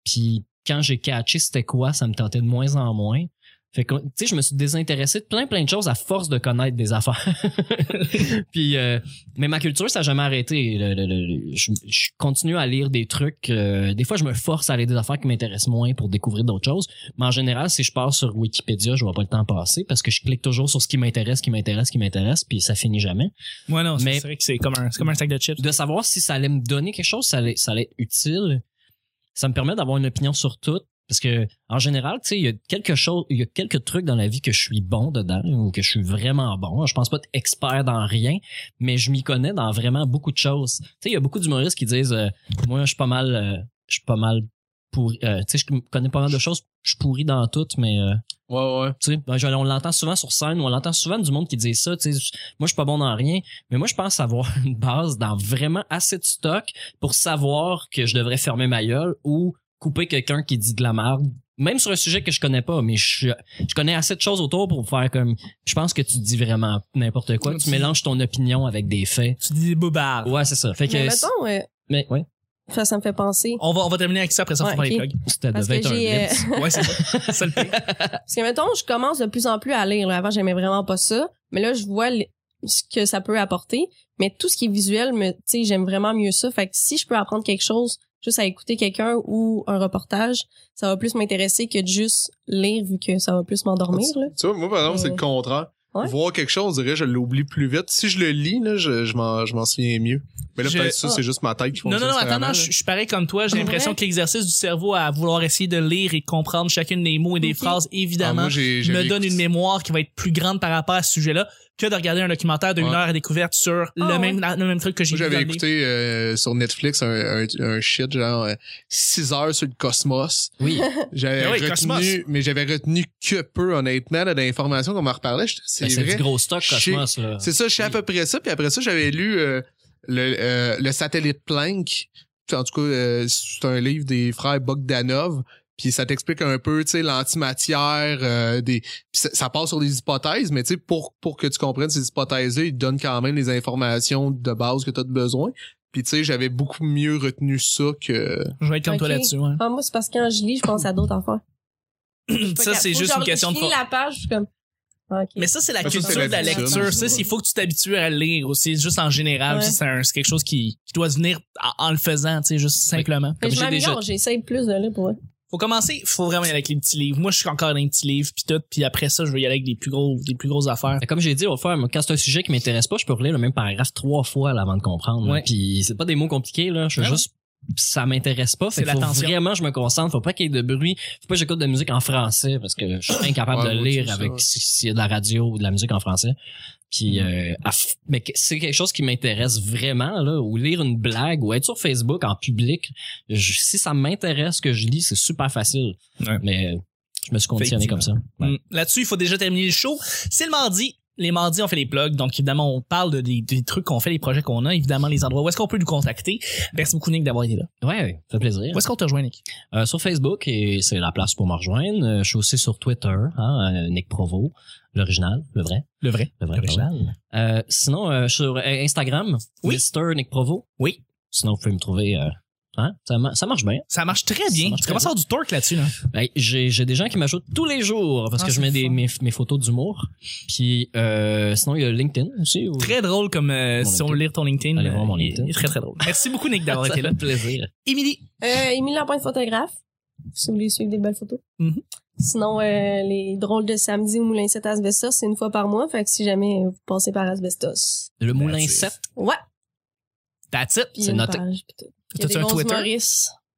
Puis quand j'ai catché c'était quoi, ça me tentait de moins en moins. Fait que, tu sais, je me suis désintéressé de plein plein de choses à force de connaître des affaires. Puis, euh, mais ma culture, ça n'a jamais arrêté. Le- le- le- je, je continue à lire des trucs. euh, des fois, je me force à aller des affaires qui m'intéressent moins pour découvrir d'autres choses. Mais en général, si je pars sur Wikipédia, je vois pas le temps passer parce que je clique toujours sur ce qui m'intéresse, qui m'intéresse, qui m'intéresse, puis ça finit jamais Ouais, non, c'est Mais- c'est vrai que c'est comme un, comme un sac de chips. de savoir si ça allait me donner quelque chose, ça allait, ça allait être utile. Ça me permet d'avoir une opinion sur tout. Parce que, en général, tu sais, il y a quelque chose, il y a quelques trucs dans la vie que je suis bon dedans, ou que je suis vraiment bon. Je pense pas être expert dans rien, mais je m'y connais dans vraiment beaucoup de choses. Tu sais, il y a beaucoup d'humoristes qui disent, euh, moi, je suis pas mal, euh, je suis pas mal pourri, euh, tu sais, je connais pas mal de choses, je suis pourri dans toutes, mais, euh, Ouais, ouais. tu sais, ben, on l'entend souvent sur scène, ou on l'entend souvent du monde qui dit ça, tu sais, je- moi je suis pas bon dans rien, mais moi je pense avoir une base dans vraiment assez de stock pour savoir que je devrais fermer ma gueule ou couper quelqu'un qui dit de la merde, même sur un sujet que je connais pas, mais je, je connais assez de choses autour pour faire comme, je pense que tu dis vraiment n'importe quoi, tu Tu- mélanges ton opinion avec des faits. Tu dis des bobards. Ouais, c'est ça. Fait que, Mais mettons, euh, mais ouais, ça, ça me fait penser. On va, on va terminer avec ça après ça, on Ouais, va faire les c'était j'ai, euh. Ouais, c'est ça. C'est ça le pire. Parce que mettons, je commence de plus en plus à lire. là. Avant, j'aimais vraiment pas ça. Mais là, je vois ce que ça peut apporter. Mais tout ce qui est visuel, me, tu sais, j'aime vraiment mieux ça. Fait que si je peux apprendre quelque chose juste à écouter quelqu'un ou un reportage, ça va plus m'intéresser que de juste lire vu que ça va plus m'endormir, là. Tu vois, moi, par exemple, c'est le contraire. ouais. Voir quelque chose, on dirait, je l'oublie plus vite. Si je le lis, là, je, je m'en, je m'en souviens mieux. Mais là, Je- peut-être ça, ah. c'est juste ma tête qui Non, fonctionne non, non, attends, non, je, je suis pareil comme toi. J'ai Pour l'impression vrai? que l'exercice du cerveau à vouloir essayer de lire et comprendre chacune des mots et des phrases, Ah, évidemment, moi, j'ai, me donne écouté- une mémoire qui va être plus grande par rapport à ce sujet-là que de regarder un documentaire de une Ouais. heure à découverte sur le, Ah, même, le même truc que j'ai j'avais écouté euh, sur Netflix un, un, un shit genre 6 heures sur le cosmos. Oui. J'avais Ah oui, retenu, Cosmos. mais j'avais retenu que peu honnêtement là, d'informations qu'on m'en reparlait. C'est Ben, C'est vrai. du gros stock, Cosmos, là. C'est ça, je sais à peu près ça. Puis après ça, j'avais lu euh, le, euh, le satellite Planck. En tout cas, euh, c'est un livre des frères Bogdanov. Puis ça t'explique un peu, tu sais, l'antimatière, euh, des. puis ça, ça part sur des hypothèses, mais tu sais, pour pour que tu comprennes ces hypothèses-là, il te donne quand même les informations de base que tu as besoin. Puis tu sais, j'avais beaucoup mieux retenu ça que. Je vais être comme toi là-dessus. Ouais. Ah, moi, c'est parce que quand je lis, je pense à d'autres affaires. ça, c'est juste une question de Je la page, je suis comme... Mais ça, c'est la ça, culture de la lecture. Ça, il faut que tu t'habitues à lire aussi, juste en général. Ouais. C'est quelque chose qui, qui doit venir en, en le faisant, tu sais, juste simplement. Mais comme je j'essaye plus de lire pour eux. Faut commencer, faut vraiment y aller avec les petits livres. Moi, je suis encore dans les petits livres puis tout, puis après ça, je vais y aller avec des plus gros, des plus grosses affaires. Comme j'ai dit au moi, quand c'est un sujet qui m'intéresse pas, je peux relire le même paragraphe trois fois là, avant de comprendre. Ouais. Puis c'est pas des mots compliqués là, je veux Ah ouais. juste ça m'intéresse pas, C'est fait que faut l'attention. vraiment je me concentre, faut pas qu'il y ait de bruit, faut pas que j'écoute de musique en français parce que je suis incapable Ouais, de lire ça, avec si- s'il y a de la radio ou de la musique en français. Puis euh, à f- mais c'est quelque chose qui m'intéresse vraiment là, ou lire une blague ou être sur Facebook en public, je- si ça m'intéresse ce que je lis, c'est super facile. Ouais. Mais euh, je me suis conditionné comme ça. Ouais. Mm. Là-dessus, il faut déjà terminer le show. C'est le mardi. Les mardis, on fait les plugs. Donc, évidemment, on parle de, des, des trucs qu'on fait, les projets qu'on a. Évidemment, les endroits où est-ce qu'on peut nous contacter. Merci beaucoup, Nick, d'avoir été là. Ouais, ouais, ça fait plaisir. Où est-ce qu'on te rejoint, Nick? Euh, sur Facebook, et c'est la place pour me rejoindre. Euh, je suis aussi sur Twitter, hein, euh, Nick Provo, l'original, le vrai. Le vrai. Le vrai, L'original. Euh, sinon, euh, sur Instagram, Oui. Nick Provo. Oui. Sinon, vous pouvez me trouver... Euh, hein, ça, ma- ça marche bien. Ça marche très bien. marche tu très commences à avoir du torque là-dessus, là? Ben, j'ai j'ai des gens qui m'ajoutent tous les jours parce Ah, que je mets des, mes, mes photos d'humour. Puis euh, sinon il y a LinkedIn aussi. Très drôle comme euh, si on lire ton LinkedIn. Allez voir euh, mon est- LinkedIn. il est très, très drôle. Merci beaucoup, Nick, d'avoir ça été là. plaisir. Émilie. Euh, Émilie Lapointe photographe. Si vous voulez suivre des belles photos. Mhm. Sinon, euh, les drôles de samedi au Moulin 7 Asbestos, c'est une fois par mois. Fait que si jamais vous passez par Asbestos. Le Moulin That's it. 7. Ouais. That's it. Puis C'est noté. page, T'as-tu un Twitter?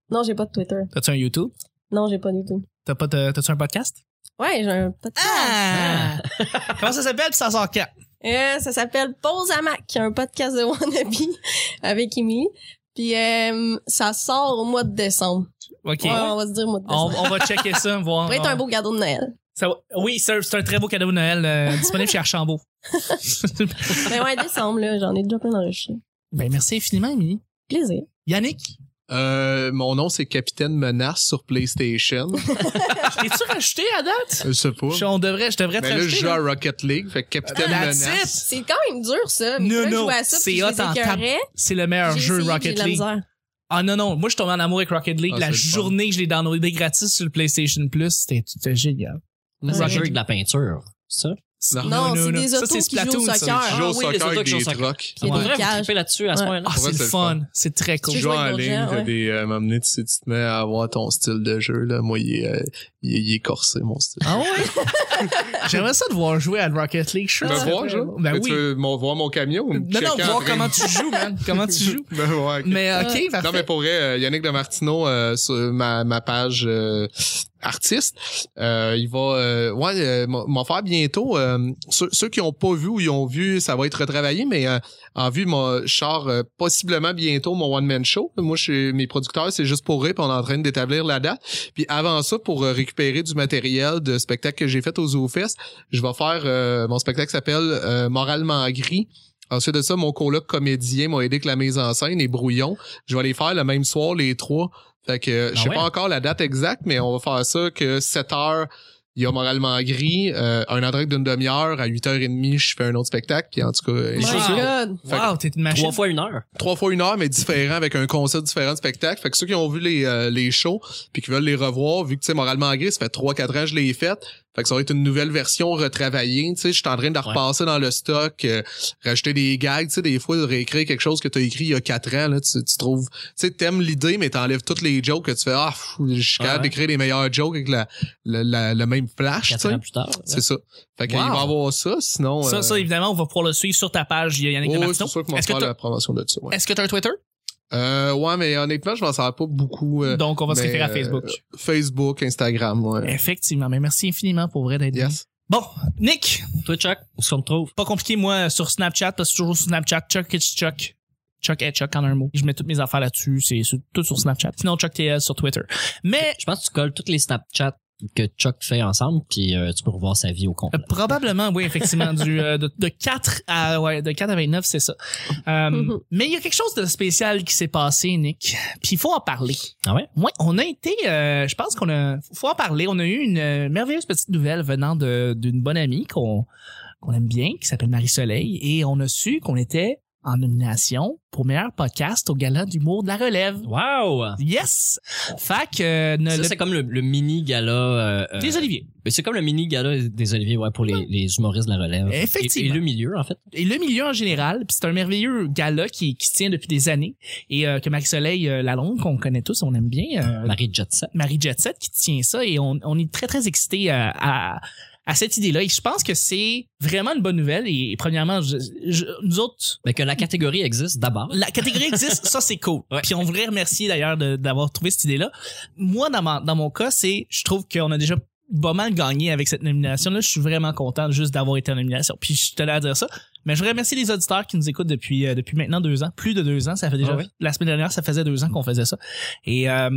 Non, j'ai pas de Twitter. T'as-tu un YouTube? Non, j'ai pas du tout. T'as pas de- t'as-tu un podcast? Ouais, j'ai un podcast. Ah! Comment ça s'appelle? Pis ça sort quand? Euh, ça s'appelle Pause à Mac, un podcast de Wannabe avec Émilie. Puis euh, ça sort au mois de décembre. OK. Ouais, on va se dire au mois de décembre. on va checker ça, voir. Ça va être un beau cadeau de Noël. Ça oui, c'est un, très beau cadeau de Noël euh, disponible chez Archambault. Ben ouais, décembre, là, j'en ai déjà plein d'enregistrés. ben, merci infiniment, Émilie. Plaisir. Yannick, Euh, mon nom, c'est Capitaine Menace sur PlayStation. t'es-tu rajouté à date? Je sais pas. Je, on devrait, je devrais te Mais là, je joue à Rocket League, fait que Capitaine That's Menace. C'est quand même dur, ça. Mais Non, là, non, jouais à ça, c'est hot en. C'est le meilleur jeu essayé, Rocket la League. Ah non, non, moi je suis tombé en amour avec Rocket League. Ah, la journée que je l'ai downloadé gratis sur le PlayStation Plus, c'était c'était génial. C'est Ouais. un jeu avec de la peinture. C'est ça? Non. Non, c'est des autos qui jouent au ça. soccer. Ah oui, les autos avec qui jouent au des soccer. trucks. Puis il y a On des devrait triper là-dessus à ce Ouais. point-là. Ah, c'est fun. fun. C'est très cool. Tu joues en ligne, t'as ouais. des, euh, m'amener, tu sais, tu te mets à avoir ton style de jeu, là. Moi, il est, euh, il est, il est corsé, mon style. Ah ouais? J'aimerais ça de voir jouer à Rocket League. Je me voir, genre? Ben oui. Tu veux m'en voir mon camion? Non, non, voir comment tu joues, man. Comment tu joues. Ben ouais. Mais ok, parfait. Non, mais pour vrai, euh, Yannick de Martineau, euh, sur ma, ma page euh, artiste, euh, il va euh, ouais, euh, m'en faire bientôt. euh, ceux, ceux qui ont pas vu ou ils ont vu, ça va être retravaillé, mais euh, en vue, mon char possiblement bientôt mon one-man show. Moi, je mes producteurs, c'est juste pour rire, on est en train d'établir la date. Puis avant ça, pour récupérer du matériel de spectacle que j'ai fait au ZooFest, je vais faire mon spectacle s'appelle Moralement gris. Ensuite de ça, mon coloc comédien m'a aidé avec la mise en scène et brouillon. Je vais les faire le même soir, les trois. Fait que je Ah sais ouais? pas encore la date exacte, mais on va faire ça que 7 heures, il y a moralement gris. Euh, un endroit d'une demi-heure, à 8h30, je fais un autre spectacle. Puis en tout cas, que- Wow, t'es une machine. Trois fois une heure. trois fois une heure, mais différent, avec un concept différent de spectacle. Fait que ceux qui ont vu les, euh, les shows, puis qui veulent les revoir, vu que, tu sais, moralement gris, ça fait 3-4 ans que je l'ai fait. Fait que ça va être une nouvelle version retravaillée. Tu sais, je suis en train de Ouais. repasser dans le stock, euh, rajouter des gags. Tu sais, des fois, de réécrire quelque chose que tu as écrit il y a 4 ans, là, tu, tu trouves... Tu sais, t'aimes l'idée, mais t'enlèves toutes les jokes que tu fais. Ah, je suis capable Ouais. d'écrire les meilleurs jokes avec la, la, la- le même flash, tu Quatre ans plus tard. C'est ça. Fait qu'il Wow. va y avoir ça, sinon... Ça, euh, ça, évidemment, on va pouvoir le suivre sur ta page Yannick va Est-ce que faire t'as- la promotion de ça, ouais. Est-ce que t'as un Twitter? Euh, ouais, mais honnêtement, je m'en sers pas beaucoup. euh, Donc, on va se référer à euh, Facebook. Facebook, Instagram, ouais. Effectivement, mais merci infiniment pour vrai d'être. Yes. Bon, Nick, Toi, Chuck, où est-ce qu'on te trouve? pas compliqué, moi, sur Snapchat, parce que c'est toujours sur Snapchat, Chuck it's Chuck. Chuck et Chuck en un mot. Je mets toutes mes affaires là-dessus, c'est tout sur Snapchat. Sinon, Chuck TL sur Twitter. Mais Je pense que tu colles tous les Snapchats que Chuck fait ensemble, puis euh, tu peux revoir sa vie au euh, complet. probablement, oui, effectivement, du euh, de, de 4 à ouais, de 4 à 29, c'est ça. Euh, Mhm. Mais il y a quelque chose de spécial qui s'est passé, Nick. Puis il faut en parler. Ah ouais? Ouais, on a été, euh, je pense qu'on a, faut en parler. On a eu une euh, merveilleuse petite nouvelle venant de d'une bonne amie qu'on qu'on aime bien, qui s'appelle Marie Soleil, et on a su qu'on était en nomination pour meilleur podcast au gala d'humour de la relève. Wow! Yes! Que euh, ne- Ça, le- c'est comme le, le mini gala. Euh, euh, des Oliviers. mais c'est comme le mini gala des Oliviers, ouais, pour les, les humoristes de la relève. Effectivement. Et, et le milieu, en fait. Et le milieu en général, puis c'est un merveilleux gala qui, qui se tient depuis des années et euh, que Marie-Soleil euh, Lalonde, qu'on connaît tous, on aime bien, euh, Marie Jetset. Marie Jetset qui tient ça et on, on est très très excités à, à, à cette idée-là. Et je pense que c'est vraiment une bonne nouvelle. Et, premièrement, je- je- nous autres, Mais que la catégorie existe d'abord. la catégorie existe, ça c'est cool. Puis on voudrait remercier d'ailleurs d'avoir trouvé cette idée-là. Moi, dans, ma- dans mon cas, c'est, je trouve qu'on a déjà pas mal gagné avec cette nomination-là. Je suis vraiment content juste d'avoir été en nomination. Puis je tenais à dire ça. Mais je voudrais remercier les auditeurs qui nous écoutent depuis euh, depuis maintenant deux ans, plus de deux ans. Ça fait déjà Ah oui? la semaine dernière, ça faisait deux ans qu'on faisait ça. Et euh,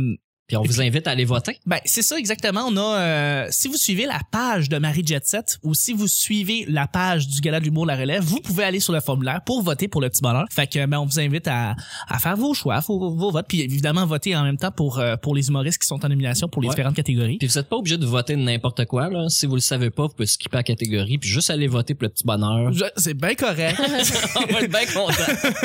Puis on vous invite à aller voter. Ben, c'est ça exactement. On a, euh, si vous suivez la page de Marie Jet Set ou si vous suivez la page du Gala de l'humour La Relève, vous pouvez aller sur le formulaire pour voter pour le petit bonheur. Fait que, ben, on vous invite à, à faire vos choix, vos, vos votes, puis évidemment voter en même temps pour euh, pour les humoristes qui sont en nomination pour les Ouais. différentes catégories. Puis vous êtes pas obligé de voter n'importe quoi. Là. Si vous le savez pas, vous pouvez skipper la catégorie puis juste aller voter pour le petit bonheur. C'est bien correct. on va être bien content.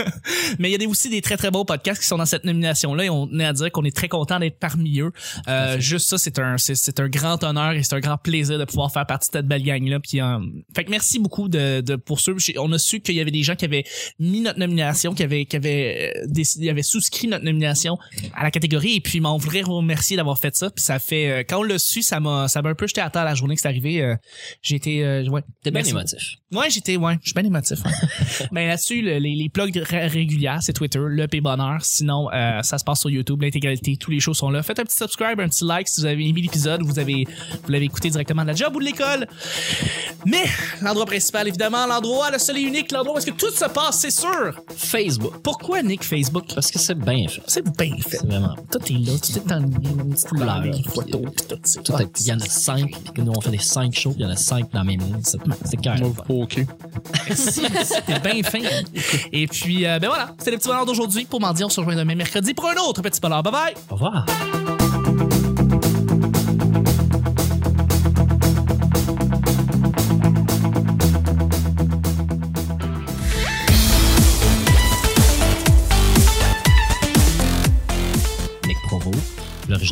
Mais il y a aussi des très très beaux podcasts qui sont dans cette nomination là et on est à dire qu'on est très content d'être parmi eux. Euh, juste ça c'est un c'est, c'est un grand honneur et c'est un grand plaisir de pouvoir faire partie de cette belle gang là puis euh, fait que merci beaucoup de, de pour ceux on a su qu'il y avait des gens qui avaient mis notre nomination qui avaient qui avaient euh, décidé avaient souscrit notre nomination à la catégorie et puis m'en voudrais remercier d'avoir fait ça puis ça fait euh, quand on l'a su ça m'a ça m'a un peu jeté à terre la journée que c'est arrivé euh, j'ai été euh, ouais T'es bien émotif. Ouais, j'étais, ouais, je suis bien émotif. Ouais. ben là-dessus, le- les, les plugs ré- régulières, c'est Twitter, le P Bonheur. Sinon, euh, ça se passe sur YouTube, l'intégralité, tous les shows sont là. Faites un petit subscribe, un petit like si vous avez aimé l'épisode, vous avez, vous l'avez écouté directement de la job ou de l'école. Mais l'endroit principal, évidemment, l'endroit, le seul et unique, l'endroit où est-ce que tout se passe, c'est sûr. Facebook. Pourquoi Nick Facebook? Parce que c'est bien fait. C'est bien fait. C'est vraiment. Tout est là, tout est en une petite couleur, pis tout. c'est- Tout est- Il y en a cinq, puis que nous on fait des cinq shows, il y en a cinq dans même ligne. C'est c'est carré. Ok. C'était bien fin. Et puis, euh, ben voilà, c'était le petit bonheur d'aujourd'hui. Pour m'en dire, on se rejoint demain mercredi pour un autre petit bonheur. Bye bye! Au revoir.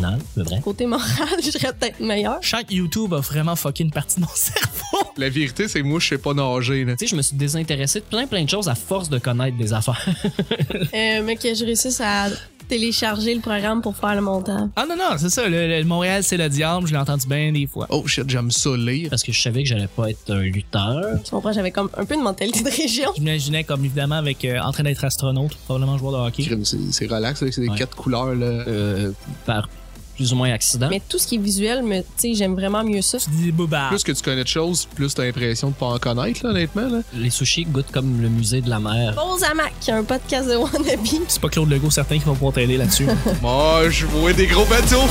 L'original, le vrai. Côté moral, je serais peut-être meilleur. Chaque YouTube a vraiment fucké une partie de mon cerveau. La vérité, c'est que moi, je sais pas nager. Tu sais, je me suis désintéressé de plein plein de choses à force de connaître des affaires. Euh, mais que je réussisse à télécharger le programme pour faire le montage. Ah non, non, c'est ça. Le, le Montréal, c'est le diable. Je l'ai entendu bien des fois. Oh shit, j'aime ça lire. Parce que je savais que j'allais pas être un lutteur. Tu comprends, j'avais comme un peu de mentalité de région. Je m'imaginais comme évidemment avec euh, en train d'être astronaute, probablement joueur de hockey. C'est relax, c'est des Ouais. quatre couleurs, là. euh, par plus ou moins accident. Mais tout ce qui est visuel, sais, j'aime vraiment mieux ça. Tu dis bobards. Plus que tu connais de choses, plus t'as l'impression de pas en connaître, là, honnêtement, là. Les sushis goûtent comme le musée de la mer. Pause à Mac, un podcast de Wannabe. C'est pas Claude Legault certain qui va pouvoir t'aider là-dessus. Moi, je vois des gros bateaux.